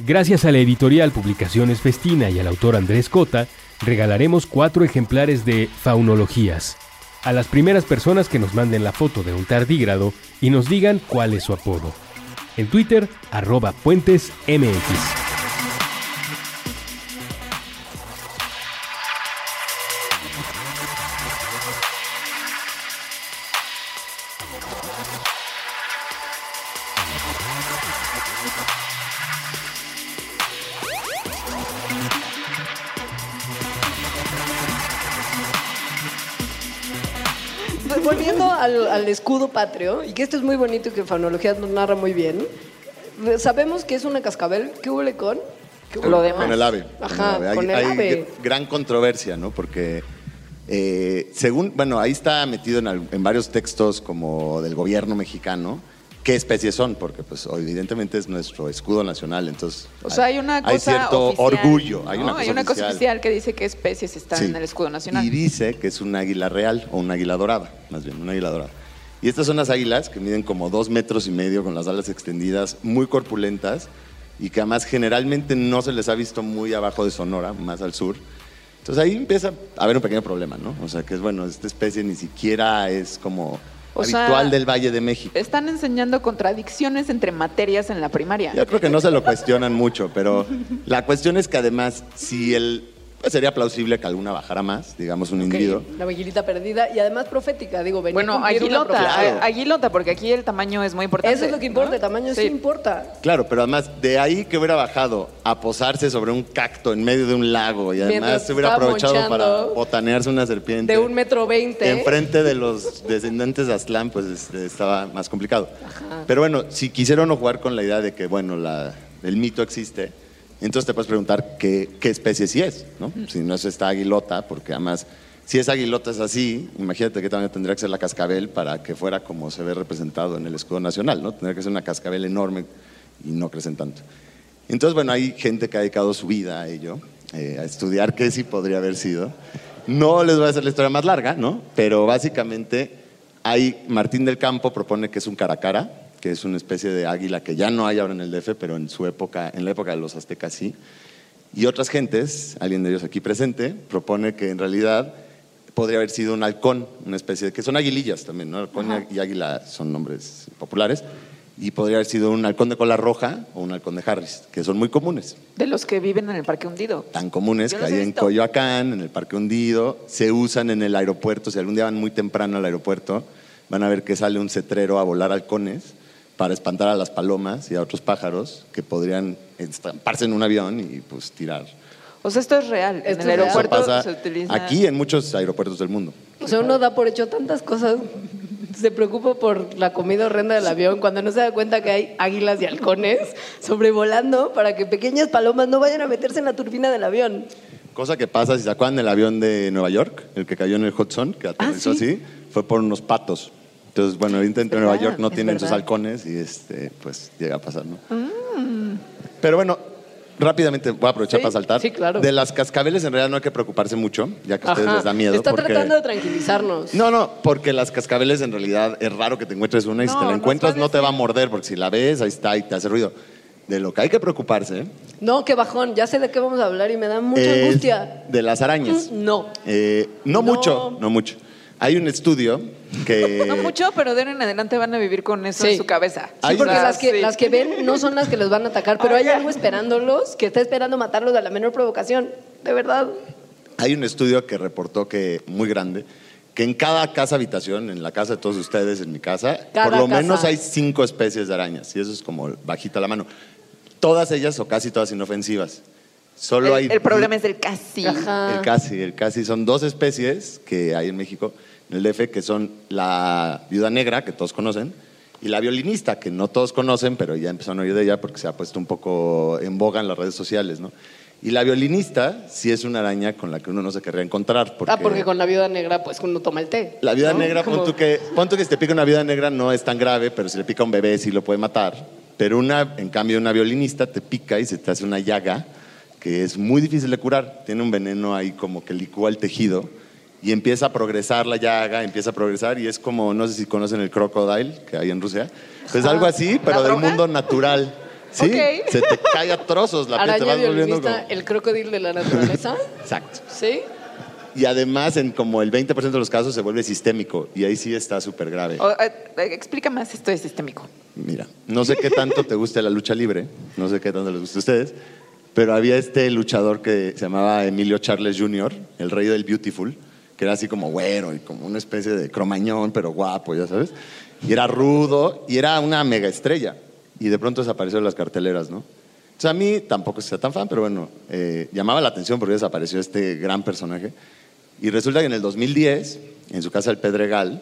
Gracias a la editorial Publicaciones Festina y al autor Andrés Cota, regalaremos cuatro ejemplares de Faunologías a las primeras personas que nos manden la foto de un tardígrado y nos digan cuál es su apodo. En Twitter, arroba puentesmx. Volviendo al, al escudo patrio, y que esto es muy bonito y que Fanología nos narra muy bien, sabemos que es una cascabel. ¿Qué huele con? ¿Qué huele Lo con? demás. Con el ave. Ajá, Hay- con el hay ave. gr- gran controversia, ¿no? Porque eh, según, bueno, ahí está metido en, en varios textos como del gobierno mexicano qué especies son, porque pues evidentemente es nuestro escudo nacional, entonces O sea, hay una cosa hay cierto oficial, orgullo, hay ¿no? una cosa hay una cosa oficial. oficial que dice qué especies están Sí. en el escudo nacional. Y dice que es un águila real o un águila dorada, más bien, un águila dorada. Y estas son las águilas que miden como dos metros y medio con las alas extendidas, muy corpulentas y que además generalmente no se les ha visto muy abajo de Sonora, más al sur. Entonces ahí empieza a haber un pequeño problema, ¿no? O sea, que es bueno, esta especie ni siquiera es como O sea, del Valle de México. Están enseñando contradicciones entre materias en la primaria. Yo creo que no se lo cuestionan mucho, pero la cuestión es que además, si el. Pues sería plausible que alguna bajara más, digamos un Ok, individuo. La aguilita perdida y además profética, digo, venía a Bueno, aguilota. Claro. aguilota, porque aquí el tamaño es muy importante. Eso es lo que importa, ¿no? el tamaño sí. importa. Claro, pero además de ahí que hubiera bajado a posarse sobre un cacto en medio de un lago y además Mientras se hubiera aprovechado para botanearse una serpiente. De un metro veinte. Enfrente de los descendientes de Aztlán, pues este, estaba más complicado. Pero bueno, si quisieron no jugar con la idea de que, bueno, la, el mito existe, entonces te puedes preguntar qué, qué especie sí es, ¿no? Si no es esta aguilota, porque además, si esa aguilota es así, imagínate qué tamaño tendría que ser la cascabel para que fuera como se ve representado en el escudo nacional, ¿no? Tendría que ser una cascabel enorme y no crecen tanto. Entonces, bueno, hay gente que ha dedicado su vida a ello, eh, a estudiar qué sí podría haber sido. No les voy a hacer la historia más larga, ¿no? Pero básicamente, hay, Martín del Campo propone que es un caracara, que es una especie de águila que ya no hay ahora en el DF, pero en su época, en la época de los aztecas sí. Y otras gentes, alguien de ellos aquí presente, propone que en realidad podría haber sido un halcón, una especie de, que son aguilillas también, ¿no? Halcón y águila son nombres populares, y podría haber sido un halcón de cola roja o un halcón de Harris, que son muy comunes. De los que viven en el Parque Hundido. Tan comunes Yo que hay en. Coyoacán, en el Parque Hundido, se usan en el aeropuerto. Si algún día van muy temprano al aeropuerto, van a ver que sale un cetrero a volar halcones para espantar a las palomas y a otros pájaros que podrían estamparse en un avión y pues tirar. O sea, esto es real. Esto en el es real. Eso aeropuerto pasa se utiliza. aquí en muchos aeropuertos del mundo. O sea, uno da por hecho tantas cosas. Se preocupa por la comida horrenda del avión cuando no se da cuenta que hay águilas y halcones sobrevolando para que pequeñas palomas no vayan a meterse en la turbina del avión. Cosa que pasa, si se acuerdan del avión de Nueva York, el que cayó en el Hudson, que aterrizó Ah, ¿sí? así, fue por unos patos. Entonces, bueno, evidentemente en Nueva York no tienen sus halcones y este, pues llega a pasar, ¿no? Mm. Pero bueno, rápidamente voy a aprovechar Sí, para saltar. sí, claro. De las cascabeles en realidad no hay que preocuparse mucho, ya que a ustedes les da miedo. Está porque... tratando de tranquilizarnos. No, no, porque las cascabeles en realidad es raro que te encuentres una y si No, te la encuentras no te va a morder, porque si la ves, ahí está y te hace ruido. De lo que hay que preocuparse No, qué bajón. Ya sé de qué vamos a hablar y me da mucha angustia. de las arañas. Mm, No. Eh, no, No. mucho, no mucho. Hay un estudio que... No mucho, pero de ahora en adelante van a vivir con eso Sí. en su cabeza. Sí, porque una- las que, Sí. las que ven no son las que los van a atacar, pero Ay, hay algo esperándolos que está esperando matarlos a la menor provocación. De verdad. Hay un estudio que reportó que, muy grande, que en cada casa habitación, en la casa de todos ustedes, en mi casa, Cada por lo casa. menos hay cinco especies de arañas, y eso es como bajita la mano. Todas ellas, o casi todas inofensivas. Solo hay El, el problema es el casi. Ajá. El casi, el casi. Son dos especies que hay en México, en el DF, que son la viuda negra, que todos conocen, y la violinista, que no todos conocen, pero ya empezaron a oír de ella porque se ha puesto un poco en boga en las redes sociales, ¿no? Y la violinista sí es una araña con la que uno no se querría encontrar. Porque Ah, porque con la viuda negra, pues uno toma el té. La viuda ¿no? negra, pon tú que, pon tú que si te pica una viuda negra no es tan grave, pero si le pica a un bebé sí lo puede matar. Pero una, en cambio, una violinista te pica y se te hace una llaga que es muy difícil de curar. Tiene un veneno ahí como que licúa el tejido y empieza a progresar la llaga, empieza a progresar y es como, no sé si conocen el crocodile que hay en Rusia. Pues algo así, pero del mundo natural. Sí, Ok. se te cae a trozos la piel, te vas volviendo como... el crocodilo de la naturaleza. Exacto. ¿Sí? Y además, en como el 20% de los casos se vuelve sistémico y ahí sí está súper grave. O, eh, explica más esto de sistémico. Mira, no sé qué tanto te guste la lucha libre, no sé qué tanto les guste a ustedes, pero había este luchador que se llamaba Emilio Charles Jr., el rey del Beautiful, que era así como güero y como una especie de cromañón, pero guapo, ya sabes. Y era rudo y era una mega estrella. Y de pronto desapareció de las carteleras, ¿no? Entonces a mí tampoco sea tan fan, pero bueno, eh, llamaba la atención porque desapareció este gran personaje. Y resulta que en el 2010, en su casa del Pedregal,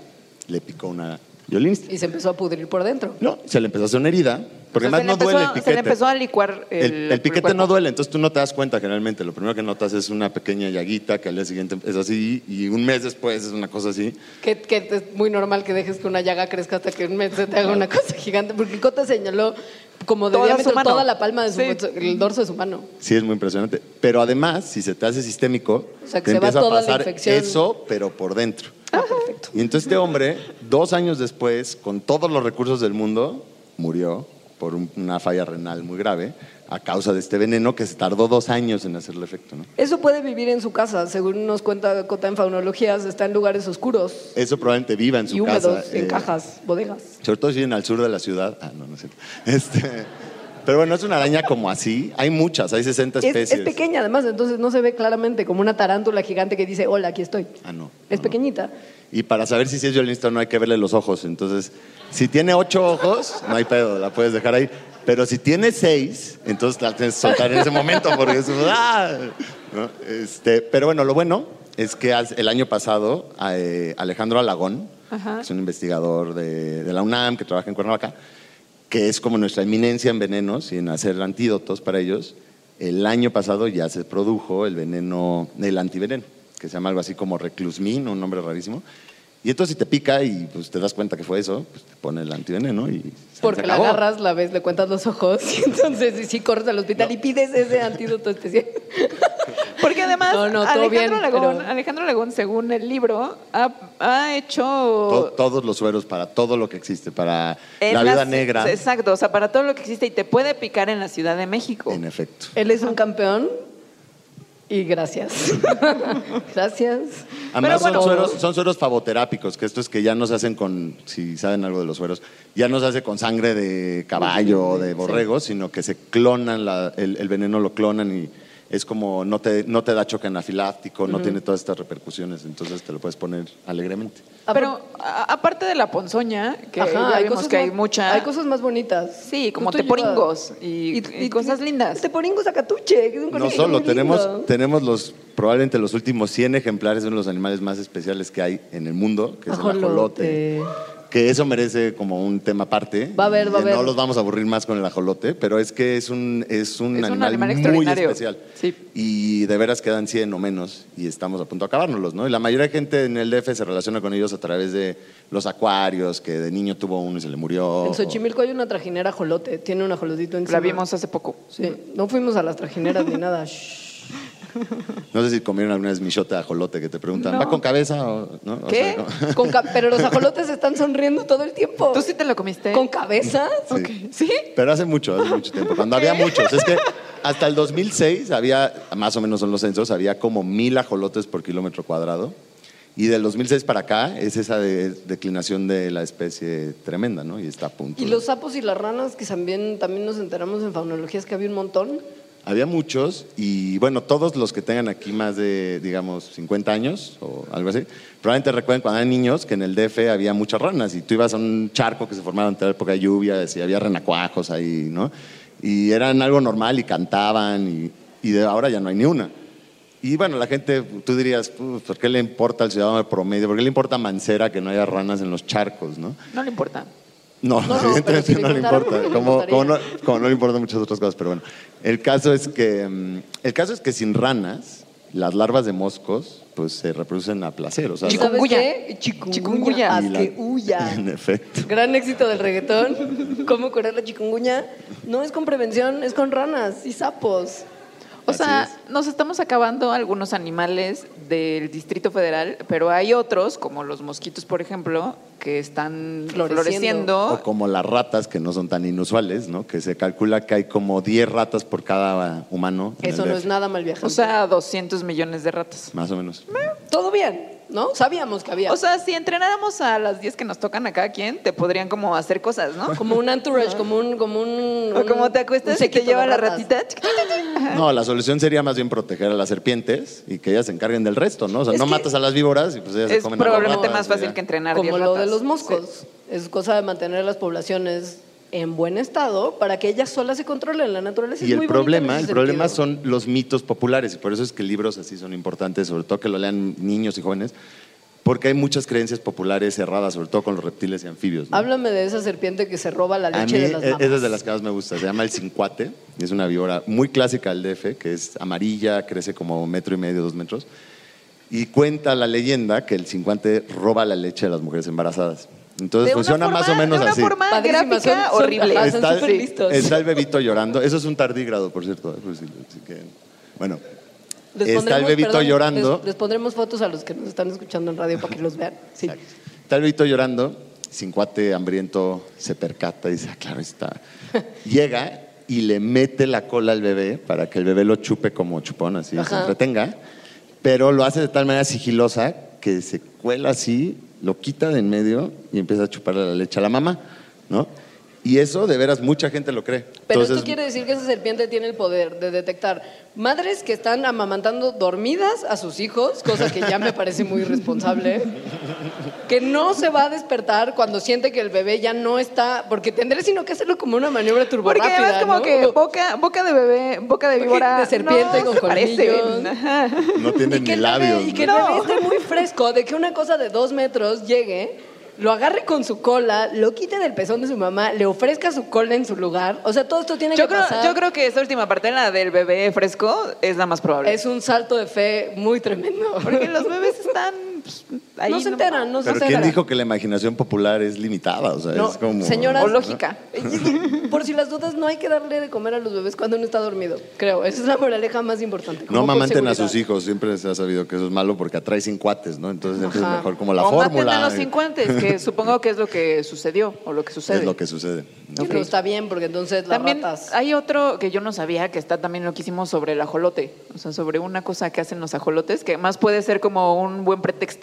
le picó una violinista. Y se empezó a pudrir por dentro. No, se le empezó a hacer una herida, porque O sea, además no le duele el empezó- piquete. Se le empezó a licuar el, el, el piquete cuerpo. no duele, entonces tú no te das cuenta generalmente. Lo primero que notas es una pequeña llaguita que al día siguiente es así y un mes después es una cosa así. Que, que es muy normal que dejes que una llaga crezca hasta que un mes se te haga una cosa gigante. Porque Cota señaló como de Toda diámetro toda la palma de su, Sí. el dorso de su mano. Sí, es muy impresionante. Pero además, si se te hace sistémico, O sea, que te se va empieza a toda la pasar infección. eso, pero por dentro. Ah, perfecto. Y entonces este hombre, dos años después, con todos los recursos del mundo, murió por un- una falla renal muy grave a causa de este veneno que se tardó dos años en hacerle efecto. ¿no? Eso puede vivir en su casa, según nos cuenta Cota en Faunologías, está en lugares oscuros Eso probablemente viva en su y húmedos, casa. en eh, cajas, bodegas. Sobre todo si viven al sur de la ciudad. Ah, no, no es cierto. Este, pero bueno, es una araña como así. Hay muchas, hay 60 Es, especies. es pequeña además, entonces no se ve claramente como una tarántula gigante que dice, hola, aquí estoy. Ah, no. Es no, no. Y para saber si es violinista o no hay que verle los ojos. Entonces, si tiene ocho ojos, no hay pedo, la puedes dejar ahí. Pero si tiene seis, entonces la tienes que soltar en ese momento porque es... ¡ah! ¿No? Este, pero bueno, lo bueno es que el año pasado eh, Alejandro Alagón, Ajá. que es un investigador de, de la UNAM que trabaja en Cuernavaca, que es como nuestra eminencia en venenos y en hacer antídotos para ellos, el año pasado ya se produjo el veneno, el antiveneno, que se llama algo así como reclusmin, un nombre rarísimo. Y entonces si te pica y pues, te das cuenta que fue eso, pues te pone el antiveneno y se Porque la acabó. agarras, la ves, le cuentas los ojos y entonces y sí corres al hospital y pides ese antídoto especial. Porque además, No, no, todo Alejandro, bien, pero- Alejandro Alagón, según el libro, ha, ha hecho... To- todos los sueros para todo lo que existe, para en la viuda las- negra, Exacto, o sea, para todo lo que existe y te puede picar en la Ciudad de México. en efecto. Él es un campeón Y gracias. gracias. Además, Pero son, bueno. sueros, son sueros favoterápicos, que esto es que ya no se hacen con, si saben algo de los sueros, ya no se hace con sangre de caballo o de borrego, sino que se clonan, la- el, el veneno lo clonan y es como no te, no te da choque anafiláctico, no tiene todas estas repercusiones, entonces te lo puedes poner alegremente. Pero a- aparte de la ponzoña, que Ajá, ya hay vimos cosas que hay mucha... Hay cosas más bonitas. Sí, como teporingos y- y cosas lindas. Teporingos acatuche, que es un No solo, tenemos, lindo. tenemos los probablemente los últimos 100 ejemplares de uno de los animales más especiales que hay en el mundo, que es el Ajolote. Que eso merece como un tema aparte. Va a haber, va a Y No haber. los vamos a aburrir más con el ajolote, pero es que es un, es un, Es un animal, muy especial. Sí. Y de veras quedan 100 o menos y estamos a punto de acabárnoslos, ¿no? Y la mayoría de gente en el DF se relaciona con ellos a través de los acuarios, que de niño tuvo uno y se le murió. En Xochimilco hay una trajinera ajolote, tiene un ajolotito encima. La vimos hace poco. Sí, no fuimos a las trajineras ni nada. Shh. No sé si comieron alguna vez michote de ajolote que te preguntan, No. ¿va con cabeza o no? O ¿Qué? sea, Con ca- pero los ajolotes están sonriendo todo el tiempo. ¿Tú sí te lo comiste? ¿Con cabezas? Sí. ¿Sí? Pero hace mucho, hace mucho tiempo. Cuando había muchos. Es que hasta el 2006 había, más o menos son los censos, había como mil ajolotes por kilómetro cuadrado. Y del 2006 para acá es esa de- declinación de la especie tremenda, ¿no? Y está a punto. Y de- los sapos y las ranas, que también, también nos enteramos en faunologías que había un montón. Había muchos y bueno, todos los que tengan aquí más de, digamos, 50 años o algo así, probablemente recuerden cuando eran niños que en el DF había muchas ranas y tú ibas a un charco que se formaba en la época de lluvias y había renacuajos ahí, ¿no? Y eran algo normal y cantaban y, y ahora ya no hay ni una. Y bueno, la gente, tú dirías, "Uf, ¿por qué le importa al ciudadano promedio? ¿Por qué le importa Mancera que no haya ranas en los charcos, no? No le importa. No, No, no, evidentemente si no le importa. ¿por qué le Como, como, no, como no le importan muchas otras cosas, pero bueno. El caso es que, mm, el caso es que sin ranas, las larvas de moscos pues se reproducen a placer. O sea, ¿Y sabes Chikungunya. qué? Chikungunya. La- Asqueulla. En efecto. Gran éxito del reggaetón. ¿Cómo curar la chikungunya? No es con prevención, es con ranas y sapos. O Así sea, es. nos estamos acabando algunos animales del Distrito Federal, pero hay otros, como los mosquitos, por ejemplo, que están Floreciendo. floreciendo. O como las ratas, que no son tan inusuales, ¿no? Que se calcula que hay como 10 ratas por cada humano. Eso no DF. es nada mal viajante. O sea, 200 millones de ratas. Más o menos. todo bien, ¿no? Sabíamos que había. O sea, si entrenáramos a las 10 que nos tocan a cada quien, te podrían como hacer cosas, ¿no? como un entourage, como un... Como un O como te acuestas y te lleva la ratita. No, la solución sería más bien proteger a las serpientes y que ellas se encarguen del resto, ¿no? O sea, Es no matas a las víboras y pues ellas se Es comen a las probablemente más fácil que entrenar Como 10 lo de los moscos. Es cosa de mantener las poblaciones en buen estado para que ellas solas se controlen. La naturaleza Y es el muy problema, el problema son los mitos populares y por eso es que libros así son importantes, sobre todo que lo lean niños y jóvenes, porque hay muchas creencias populares erradas, sobre todo con los reptiles y anfibios. ¿no? Háblame de esa serpiente que se roba la A leche mí de las e- mamás. esa es de las que más me gusta, se llama el cincuate, y es una víbora muy clásica del DF, que es amarilla, crece como metro y medio, dos metros, y cuenta la leyenda que el cincuate roba la leche de las mujeres embarazadas. Entonces De una funciona forma- más o menos de una así. forma Padrísima, gráfica son- son- horrible. son Está, el bebito llorando. Eso es un tardígrado, por cierto. pues sí, así que, bueno, Les está el bebito perdón, llorando. Les, les pondremos fotos a los que nos están escuchando en radio para que los vean. Sí. Está el bebito llorando, cincuate hambriento se percata y dice, ah, claro, está. Llega y le mete la cola al bebé para que el bebé lo chupe como chupón, así, se Ajá. entretenga. Pero lo hace de tal manera sigilosa que se cuela así, lo quita de en medio y empieza a chuparle la leche a la mamá, ¿no? Y eso, de veras, mucha gente lo cree. Pero Entonces, esto quiere decir que esa serpiente tiene el poder de detectar madres que están amamantando dormidas a sus hijos, cosa que ya me parece muy irresponsable, que no se va a despertar cuando siente que el bebé ya no está, porque tendré sino que hacerlo como una maniobra Porque turborápida, además como ¿no? que boca, boca de bebé, boca de víbora. de serpiente no con colmillos. No y que ni el labios. y que ¿no? el bebé esté muy fresco, de que una cosa de dos metros llegue, lo agarre con su cola, lo quite del pezón de su mamá, le ofrezca su cola en su lugar. O sea, todo esto tiene Yo que creo, pasar. yo creo que esa última parte, la del bebé fresco, es la más probable. Es un salto de fe muy tremendo. Porque los bebés están pues, ahí no se enteran, no se Pero enteran. ¿quién dijo que la imaginación popular es limitada? O sea, No, es como... señoras- O lógica. Por si las dudas, no hay que darle de comer a los bebés cuando uno está dormido, creo. Esa es la moraleja más importante. No como por amamanten a seguridad. sus hijos, siempre se ha sabido que eso es malo porque atrae sin cuates, ¿no? Entonces siempre Ajá. es mejor como la o maten fórmula. a los eh, 50, que supongo que es lo que sucedió o lo que sucede. Es lo que sucede. No está bien, porque entonces las También ratas... hay otro que yo no sabía que está también loquísimo sobre el ajolote, o sea, sobre una cosa que hacen los ajolotes, que más puede ser como un buen pretexto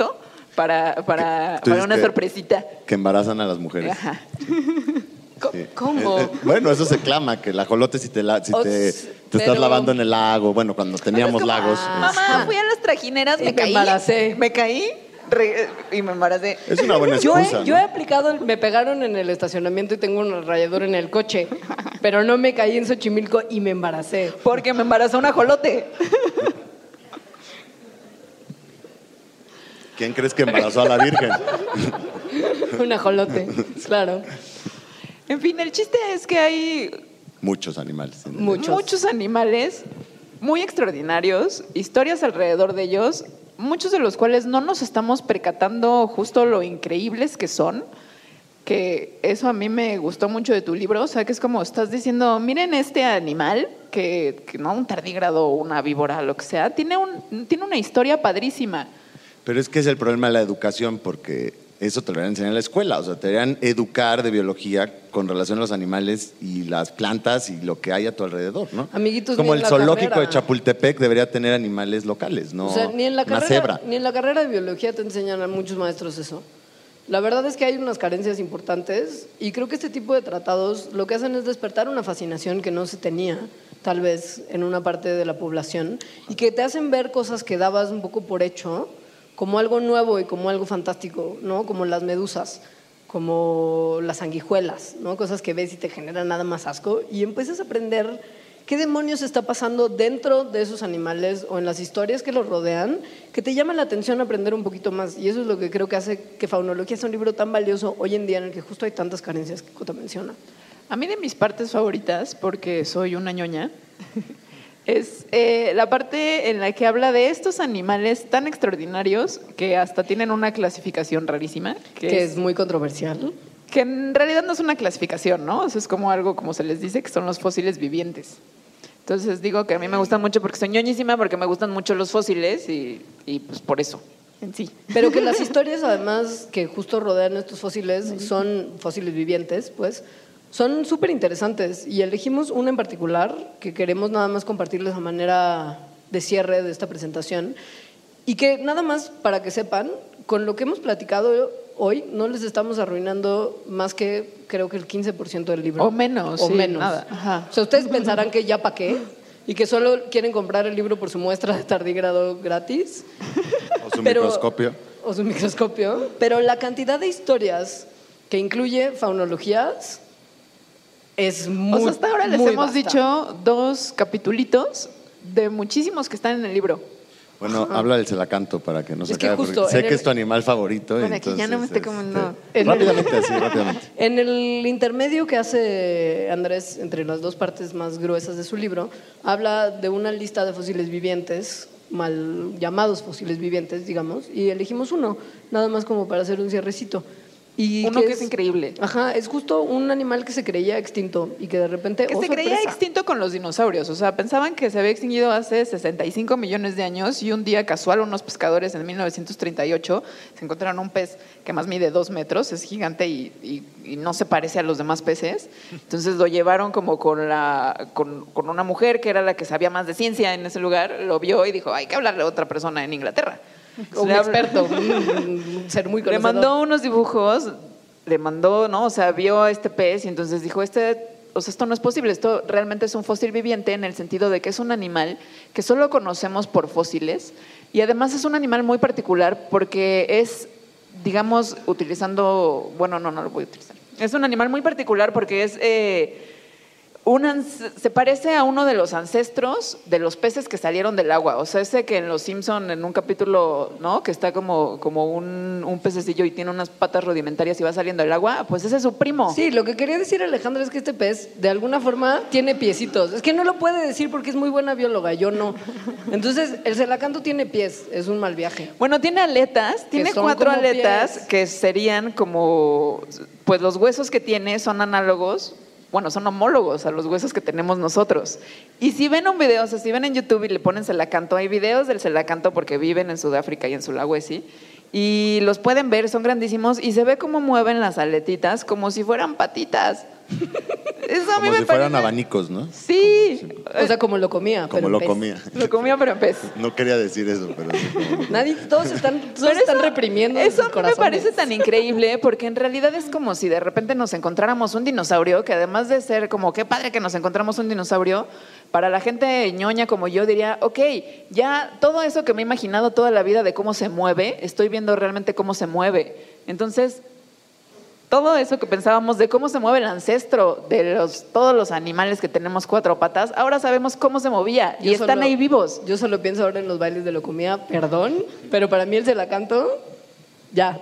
para, para, para una que- sorpresita. Que embarazan a las mujeres. Ajá. Sí. ¿Cómo? Eh, eh, bueno, eso se clama, que el ajolote si te, la- si te, te estás lavando en el lago, bueno, cuando teníamos como- lagos. Ah. es- Mamá, fui a las trajineras, Y me me caí. embaracé. Me caí re- y me embaracé. Es una buena Yo excusa. he, yo ¿no? he aplicado, el- me pegaron en el estacionamiento y tengo un rayador en el coche, pero no me caí en Xochimilco y me embaracé. Porque me embarazó un ajolote. ¿Quién crees que embarazó a la Virgen? Un ajolote, claro. En fin, el chiste es que hay Muchos animales. Muchos. muchos animales muy extraordinarios, historias alrededor de ellos, muchos de los cuales no nos estamos percatando justo lo increíbles que son, que eso a mí me gustó mucho de tu libro, o sea, que es como estás diciendo, miren este animal, que, que no un tardígrado o una víbora, lo que sea, tiene, un, tiene una historia padrísima. Pero es que es el problema de la educación, porque eso te lo van a enseñar en la escuela. O sea, te deberían educar de biología con relación a los animales y las plantas y lo que hay a tu alrededor, ¿no? Amiguitos, Como ni el en la zoológico carrera. de Chapultepec debería tener animales locales, no o sea, ni en, la una carrera, cebra. ni en la carrera de biología te enseñan a muchos maestros eso. La verdad es que hay unas carencias importantes y creo que este tipo de tratados lo que hacen es despertar una fascinación que no se tenía tal vez en una parte de la población y que te hacen ver cosas que dabas un poco por hecho como algo nuevo y como algo fantástico, ¿no? Como las medusas, como las sanguijuelas, ¿no? Cosas que ves y te generan nada más asco y empiezas a aprender qué demonios está pasando dentro de esos animales o en las historias que los rodean que te llama la atención aprender un poquito más y eso es lo que creo que hace que Faunología sea un libro tan valioso hoy en día en el que justo hay tantas carencias que Cota menciona. A mí de mis partes favoritas, porque soy una ñoña, es eh, la parte en la que habla de estos animales tan extraordinarios que hasta tienen una clasificación rarísima, que, que es, es muy controversial. que en realidad no es una clasificación, ¿no? O sea, es como algo, como se les dice, que son los fósiles vivientes. Entonces digo que a mí me gustan mucho porque soy ñoñísima, porque me gustan mucho los fósiles y, y pues por eso, en sí. Pero que las historias, además, que justo rodean estos fósiles, son fósiles vivientes, pues, son súper interesantes. Y elegimos una en particular que queremos nada más compartirles a manera de cierre de esta presentación. Y que nada más, para que sepan, con lo que hemos platicado hoy, no les estamos arruinando más que, creo que el 15% del libro. O menos, O sí, menos. nada. Ajá. O sea, ustedes pensarán que ya pa' qué. Y que solo quieren comprar el libro por su muestra de tardígrado gratis O su pero- microscopio. o su microscopio, pero la cantidad de historias que incluye faunologías es muy o sea, hasta ahora les hemos vasta. dicho dos capitulitos de muchísimos que están en el libro. Bueno, habla del celacanto para que no se Es que acabe, justo sé que el- es tu animal favorito. Para que ya no me esté entonces, comiendo. este, En el- rápidamente, así, rápidamente. En el intermedio que hace Andrés entre las dos partes más gruesas de su libro, habla de una lista de fósiles vivientes, mal llamados fósiles vivientes, digamos, y elegimos uno, nada más como para hacer un cierrecito. Y Uno que es increíble. Ajá, es justo un animal que se creía extinto y que de repente. Que oh, se creía extinto con los dinosaurios. O sea, pensaban que se había extinguido hace 65 millones de años y un día casual unos pescadores en 1938 se encontraron un pez que más mide dos metros, es gigante y, y- y no se parece a los demás peces. Entonces lo llevaron como con, la, con, con una mujer que era la que sabía más de ciencia en ese lugar, lo vio y dijo, hay que hablarle a otra persona en Inglaterra. Un Le experto, un ser muy le conocedor. mandó unos dibujos, le mandó, ¿no? O sea, vio a este pez y entonces dijo, este, o sea, esto no es posible, esto realmente es un fósil viviente en el sentido de que es un animal que solo conocemos por fósiles y además es un animal muy particular porque es, digamos, utilizando, bueno, no, no lo voy a utilizar. Es un animal muy particular porque es... eh, un se parece a uno de los ancestros de los peces que salieron del agua. O sea, ese que en Los Simpson en un capítulo, ¿no? Que está como, como un, un pececillo y tiene unas patas rudimentarias y va saliendo del agua, pues ese es su primo. Sí, lo que quería decir Alejandra es que este pez de alguna forma tiene piecitos. Es que no lo puede decir porque es muy buena bióloga, yo no. Entonces, el celacanto tiene pies, es un mal viaje. Bueno, tiene aletas, tiene cuatro aletas pies. que serían como, pues los huesos que tiene son análogos, bueno, son homólogos a los huesos que tenemos nosotros. Y si ven un video, o sea, si ven en YouTube y le ponen celacanto, hay videos del celacanto porque viven en Sudáfrica y en Sulawesi, y los pueden ver, son grandísimos, y se ve cómo mueven las aletitas como si fueran patitas. Eso a mí Como me si fueran parece- abanicos, ¿no? Sí. O sea, como lo comía. Como pero lo pez. comía. Lo comía pero en pez. No quería decir eso, pero sí, como- Nadie, todos están, todos Pero están eso- reprimiendo Eso sus me parece tan increíble porque en realidad es como si de repente nos encontráramos un dinosaurio que además de ser como qué padre que nos encontramos un dinosaurio, para la gente ñoña como yo diría, ok, ya todo eso que me he imaginado toda la vida de cómo se mueve, estoy viendo realmente cómo se mueve. Entonces, todo eso que pensábamos de cómo se mueve el ancestro de los, todos los animales que tenemos cuatro patas, ahora sabemos cómo se movía y Yo están solo- ahí vivos. Yo solo pienso ahora en los bailes de lo comía, perdón, pero para mí el celacanto, ya.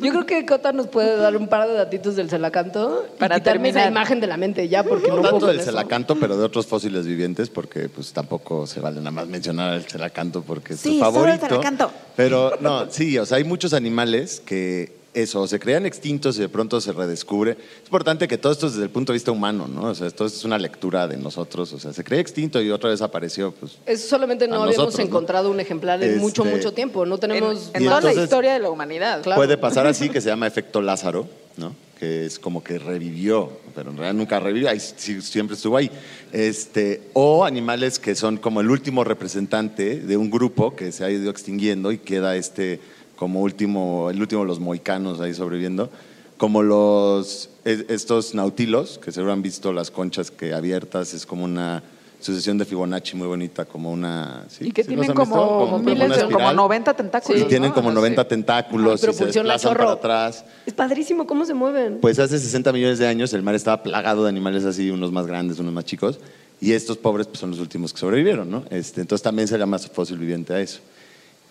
Yo creo que Cota nos puede dar un par de datitos del celacanto Para para quitarme esa terminar. imagen de la mente ya, porque no, No puedo tanto del celacanto, pero de otros fósiles vivientes, porque pues tampoco se vale nada más mencionar el celacanto porque es Sí, tu solo el favorito. celacanto. Pero no, sí, o sea, hay muchos animales que eso, se crean extintos y de pronto se redescubre. Es importante que todo esto es desde el punto de vista humano, ¿no? O sea, esto es una lectura de nosotros. O sea, se creía extinto y otra vez apareció, pues. Es solamente no A habíamos nosotros, ¿no? encontrado un ejemplar en mucho, Este- mucho tiempo. No En, tenemos... en Y toda la historia de la humanidad. Claro. Puede pasar así, que se llama efecto Lázaro, ¿no? Que es como que revivió, pero en realidad nunca revivió, ahí siempre estuvo ahí. Este, o animales que son como el último representante de un grupo que se ha ido extinguiendo y queda este como último, el último de los moicanos ahí sobreviviendo, como los es- estos nautilos, que seguro han visto las conchas que abiertas, es como una sucesión de Fibonacci muy bonita, como una... ¿sí? Y que ¿Sí tienen como, como miles de, como espiral. 90 tentáculos. y tienen ¿no? como Así. 90 tentáculos Ay, y se desplazan chorro. para atrás. Es padrísimo cómo se mueven. Pues hace 60 millones de años el mar estaba plagado de animales así, unos más grandes, unos más chicos, y estos pobres pues, son los últimos que sobrevivieron, ¿no? Este, entonces también se llama fósil viviente a eso.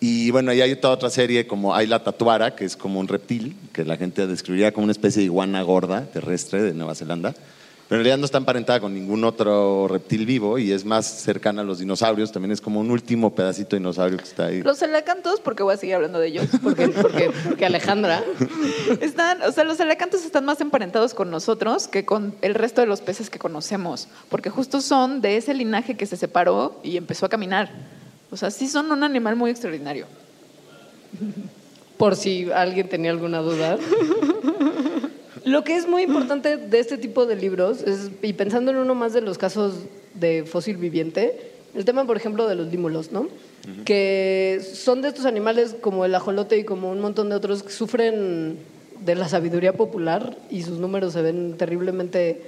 Y bueno, y hay toda otra serie como hay la tatuara, que es como un reptil, que la gente describiría como una especie de iguana gorda terrestre de Nueva Zelanda. Pero en realidad no está emparentada con ningún otro reptil vivo y es más cercana a los dinosaurios. También es como un último pedacito de dinosaurio que está ahí. Los celacantos, porque voy a seguir hablando de ellos, Porque, porque, porque Alejandra... están, o sea, los celacantos están más emparentados con nosotros que con el resto de los peces que conocemos, porque justo son de ese linaje que se separó y empezó a caminar. O sea, sí son un animal muy extraordinario. por si alguien tenía alguna duda. Lo que es muy importante de este tipo de libros, es, y pensando en uno más de los casos de fósil viviente, el tema, por ejemplo, de los límulos, ¿no? Que son de estos animales como el ajolote y como un montón de otros que sufren de la sabiduría popular y sus números se ven terriblemente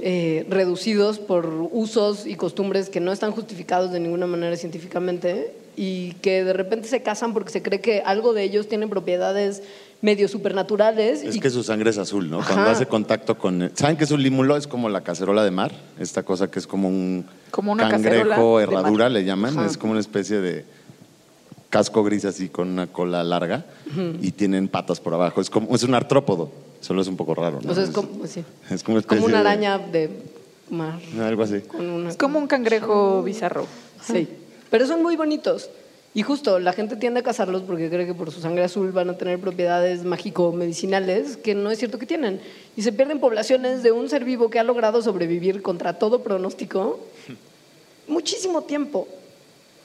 eh, reducidos por usos y costumbres que no están justificados de ninguna manera científicamente y que de repente se casan porque se cree que algo de ellos tiene propiedades medio supernaturales. Es y que su sangre es azul, ¿no? Ajá. Cuando hace contacto con... ¿Saben qué es un límulo? Es como la cacerola de mar, esta cosa que es como un Como una cangrejo herradura, le llaman. Ajá. Es como una especie de casco gris así con una cola larga y tienen patas por abajo. Es como es un artrópodo, solo es un poco raro, ¿no? o sea, es como, sí. es como, una como araña de mar. algo así. con una- Es como un cangrejo bizarro. Sí, pero son muy bonitos. Y justo la gente tiende a cazarlos porque cree que por su sangre azul van a tener propiedades mágico-medicinales que no es cierto que tienen. Y se pierden poblaciones de un ser vivo que ha logrado sobrevivir contra todo pronóstico muchísimo tiempo,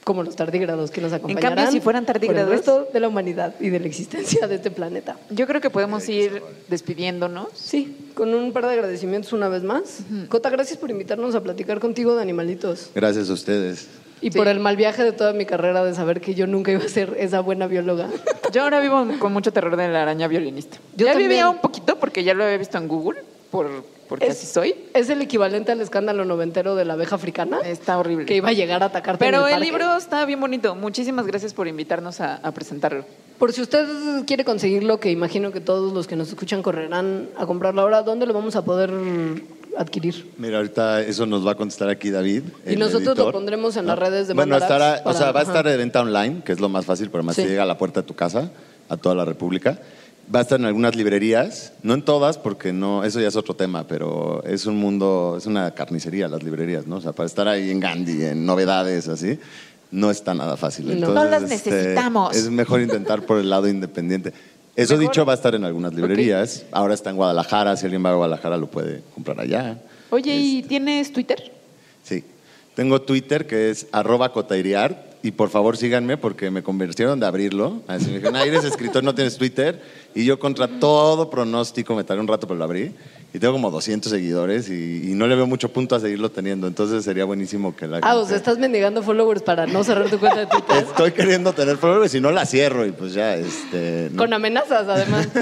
como los tardígrados que nos acompañarán. cambio, si fueran por tardígrados- el resto de la humanidad y de la existencia de este planeta. Yo creo que podemos ir despidiéndonos. Sí, con un par de agradecimientos una vez más. Cota, gracias por invitarnos a platicar contigo de animalitos. Gracias a ustedes. Y Sí. por el mal viaje de toda mi carrera de saber que yo nunca iba a ser esa buena bióloga. Yo ahora vivo con mucho terror de la araña violinista. Yo ya también. vivía un poquito porque ya lo había visto en Google, por, porque Es- así soy. Es el equivalente al escándalo noventero de la abeja africana, Está horrible. que iba a llegar a atacarte. en Pero el parque. libro está bien bonito. Muchísimas gracias por invitarnos a, a presentarlo. Por si usted quiere conseguirlo, que imagino que todos los que nos escuchan correrán a comprarlo ahora, ¿dónde lo vamos a poder adquirir. Mira, ahorita eso nos va a contestar aquí David. Y el nosotros lo editor. pondremos en las redes de Bueno, estará, o para- sea, va a estar de venta online, que es lo más fácil, pero además Sí. llega a la puerta de tu casa, a toda la República. Va a estar en algunas librerías, no en todas, porque no, eso ya es otro tema, pero es un mundo, es una carnicería las librerías, ¿no? O sea, para estar ahí en Gandhi, en novedades, así, no está nada fácil. No. Entonces, No las este, necesitamos. es mejor intentar por el lado independiente. Eso Mejor- dicho, va a estar en algunas librerías. Ahora está en Guadalajara, si alguien va a Guadalajara lo puede comprar allá. Oye, ¿y tienes Twitter? Sí. Tengo Twitter que es arroba cotairiart y por favor síganme porque me convencieron de abrirlo. Así me dijeron, ah, eres escritor, no tienes Twitter. Y yo contra todo pronóstico me tardé un rato, pero lo abrí. Y tengo como 200 seguidores y, y no le veo mucho punto a seguirlo teniendo. Entonces sería buenísimo que la Ah, o gente- sea, estás mendigando followers para no cerrar tu cuenta de Twitter. Estoy queriendo tener followers si no la cierro y pues ya, este... no. Con amenazas, además.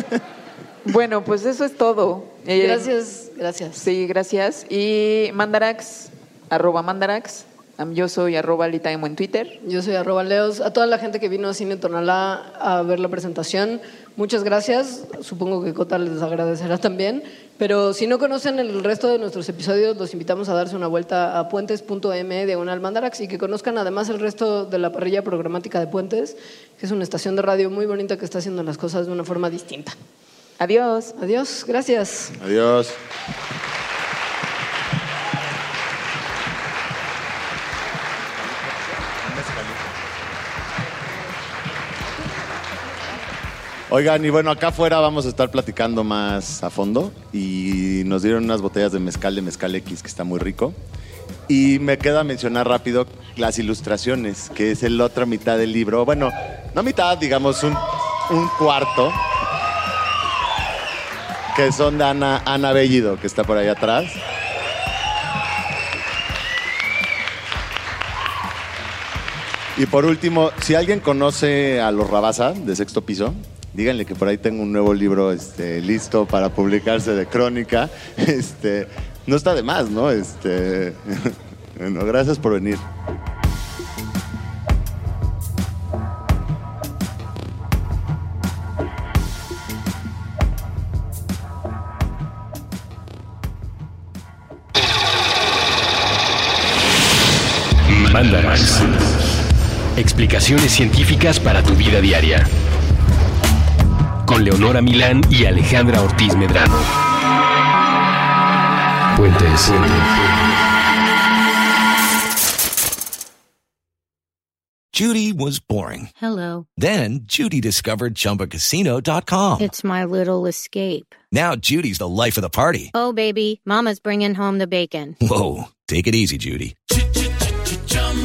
Bueno, pues eso es todo. Eh, Gracias, gracias. Sí, gracias. Y Mandarax, arroba Mandarax. Yo soy arroba Litaemo en Twitter. Yo soy arroba Leos. A toda la gente que vino a Cine Tonalá a ver la presentación, muchas gracias. Supongo que Cota les agradecerá también. Pero si no conocen el resto de nuestros episodios, los invitamos a darse una vuelta a puentes.m diagonal Mandarax y que conozcan además el resto de la parrilla programática de Puentes, que es una estación de radio muy bonita que está haciendo las cosas de una forma distinta. Adiós. Adiós, gracias. Adiós. Oigan, y bueno, acá afuera vamos a estar platicando más a fondo y nos dieron unas botellas de mezcal de mezcal X que está muy rico. Y me queda mencionar rápido las ilustraciones, que es la otra mitad del libro. Bueno, no mitad, digamos un, un cuarto, que son de Ana, Ana Bellido, que está por ahí atrás. Y por último, si alguien conoce a los Rabasa de sexto piso, díganle que por ahí tengo un nuevo libro este, listo para publicarse de crónica. Este, no está de más, ¿no? Este, bueno, gracias por venir. Mandarax. Explicaciones científicas para tu vida diaria. Con Leonora Milán y Alejandra Ortiz Medrano. Puentes. Judy was boring. Hello. Then Judy discovered ChumbaCasino.com. It's my little escape. Now Judy's the life of the party. Oh, baby, Mama's bringing home the bacon. Whoa, take it easy, Judy.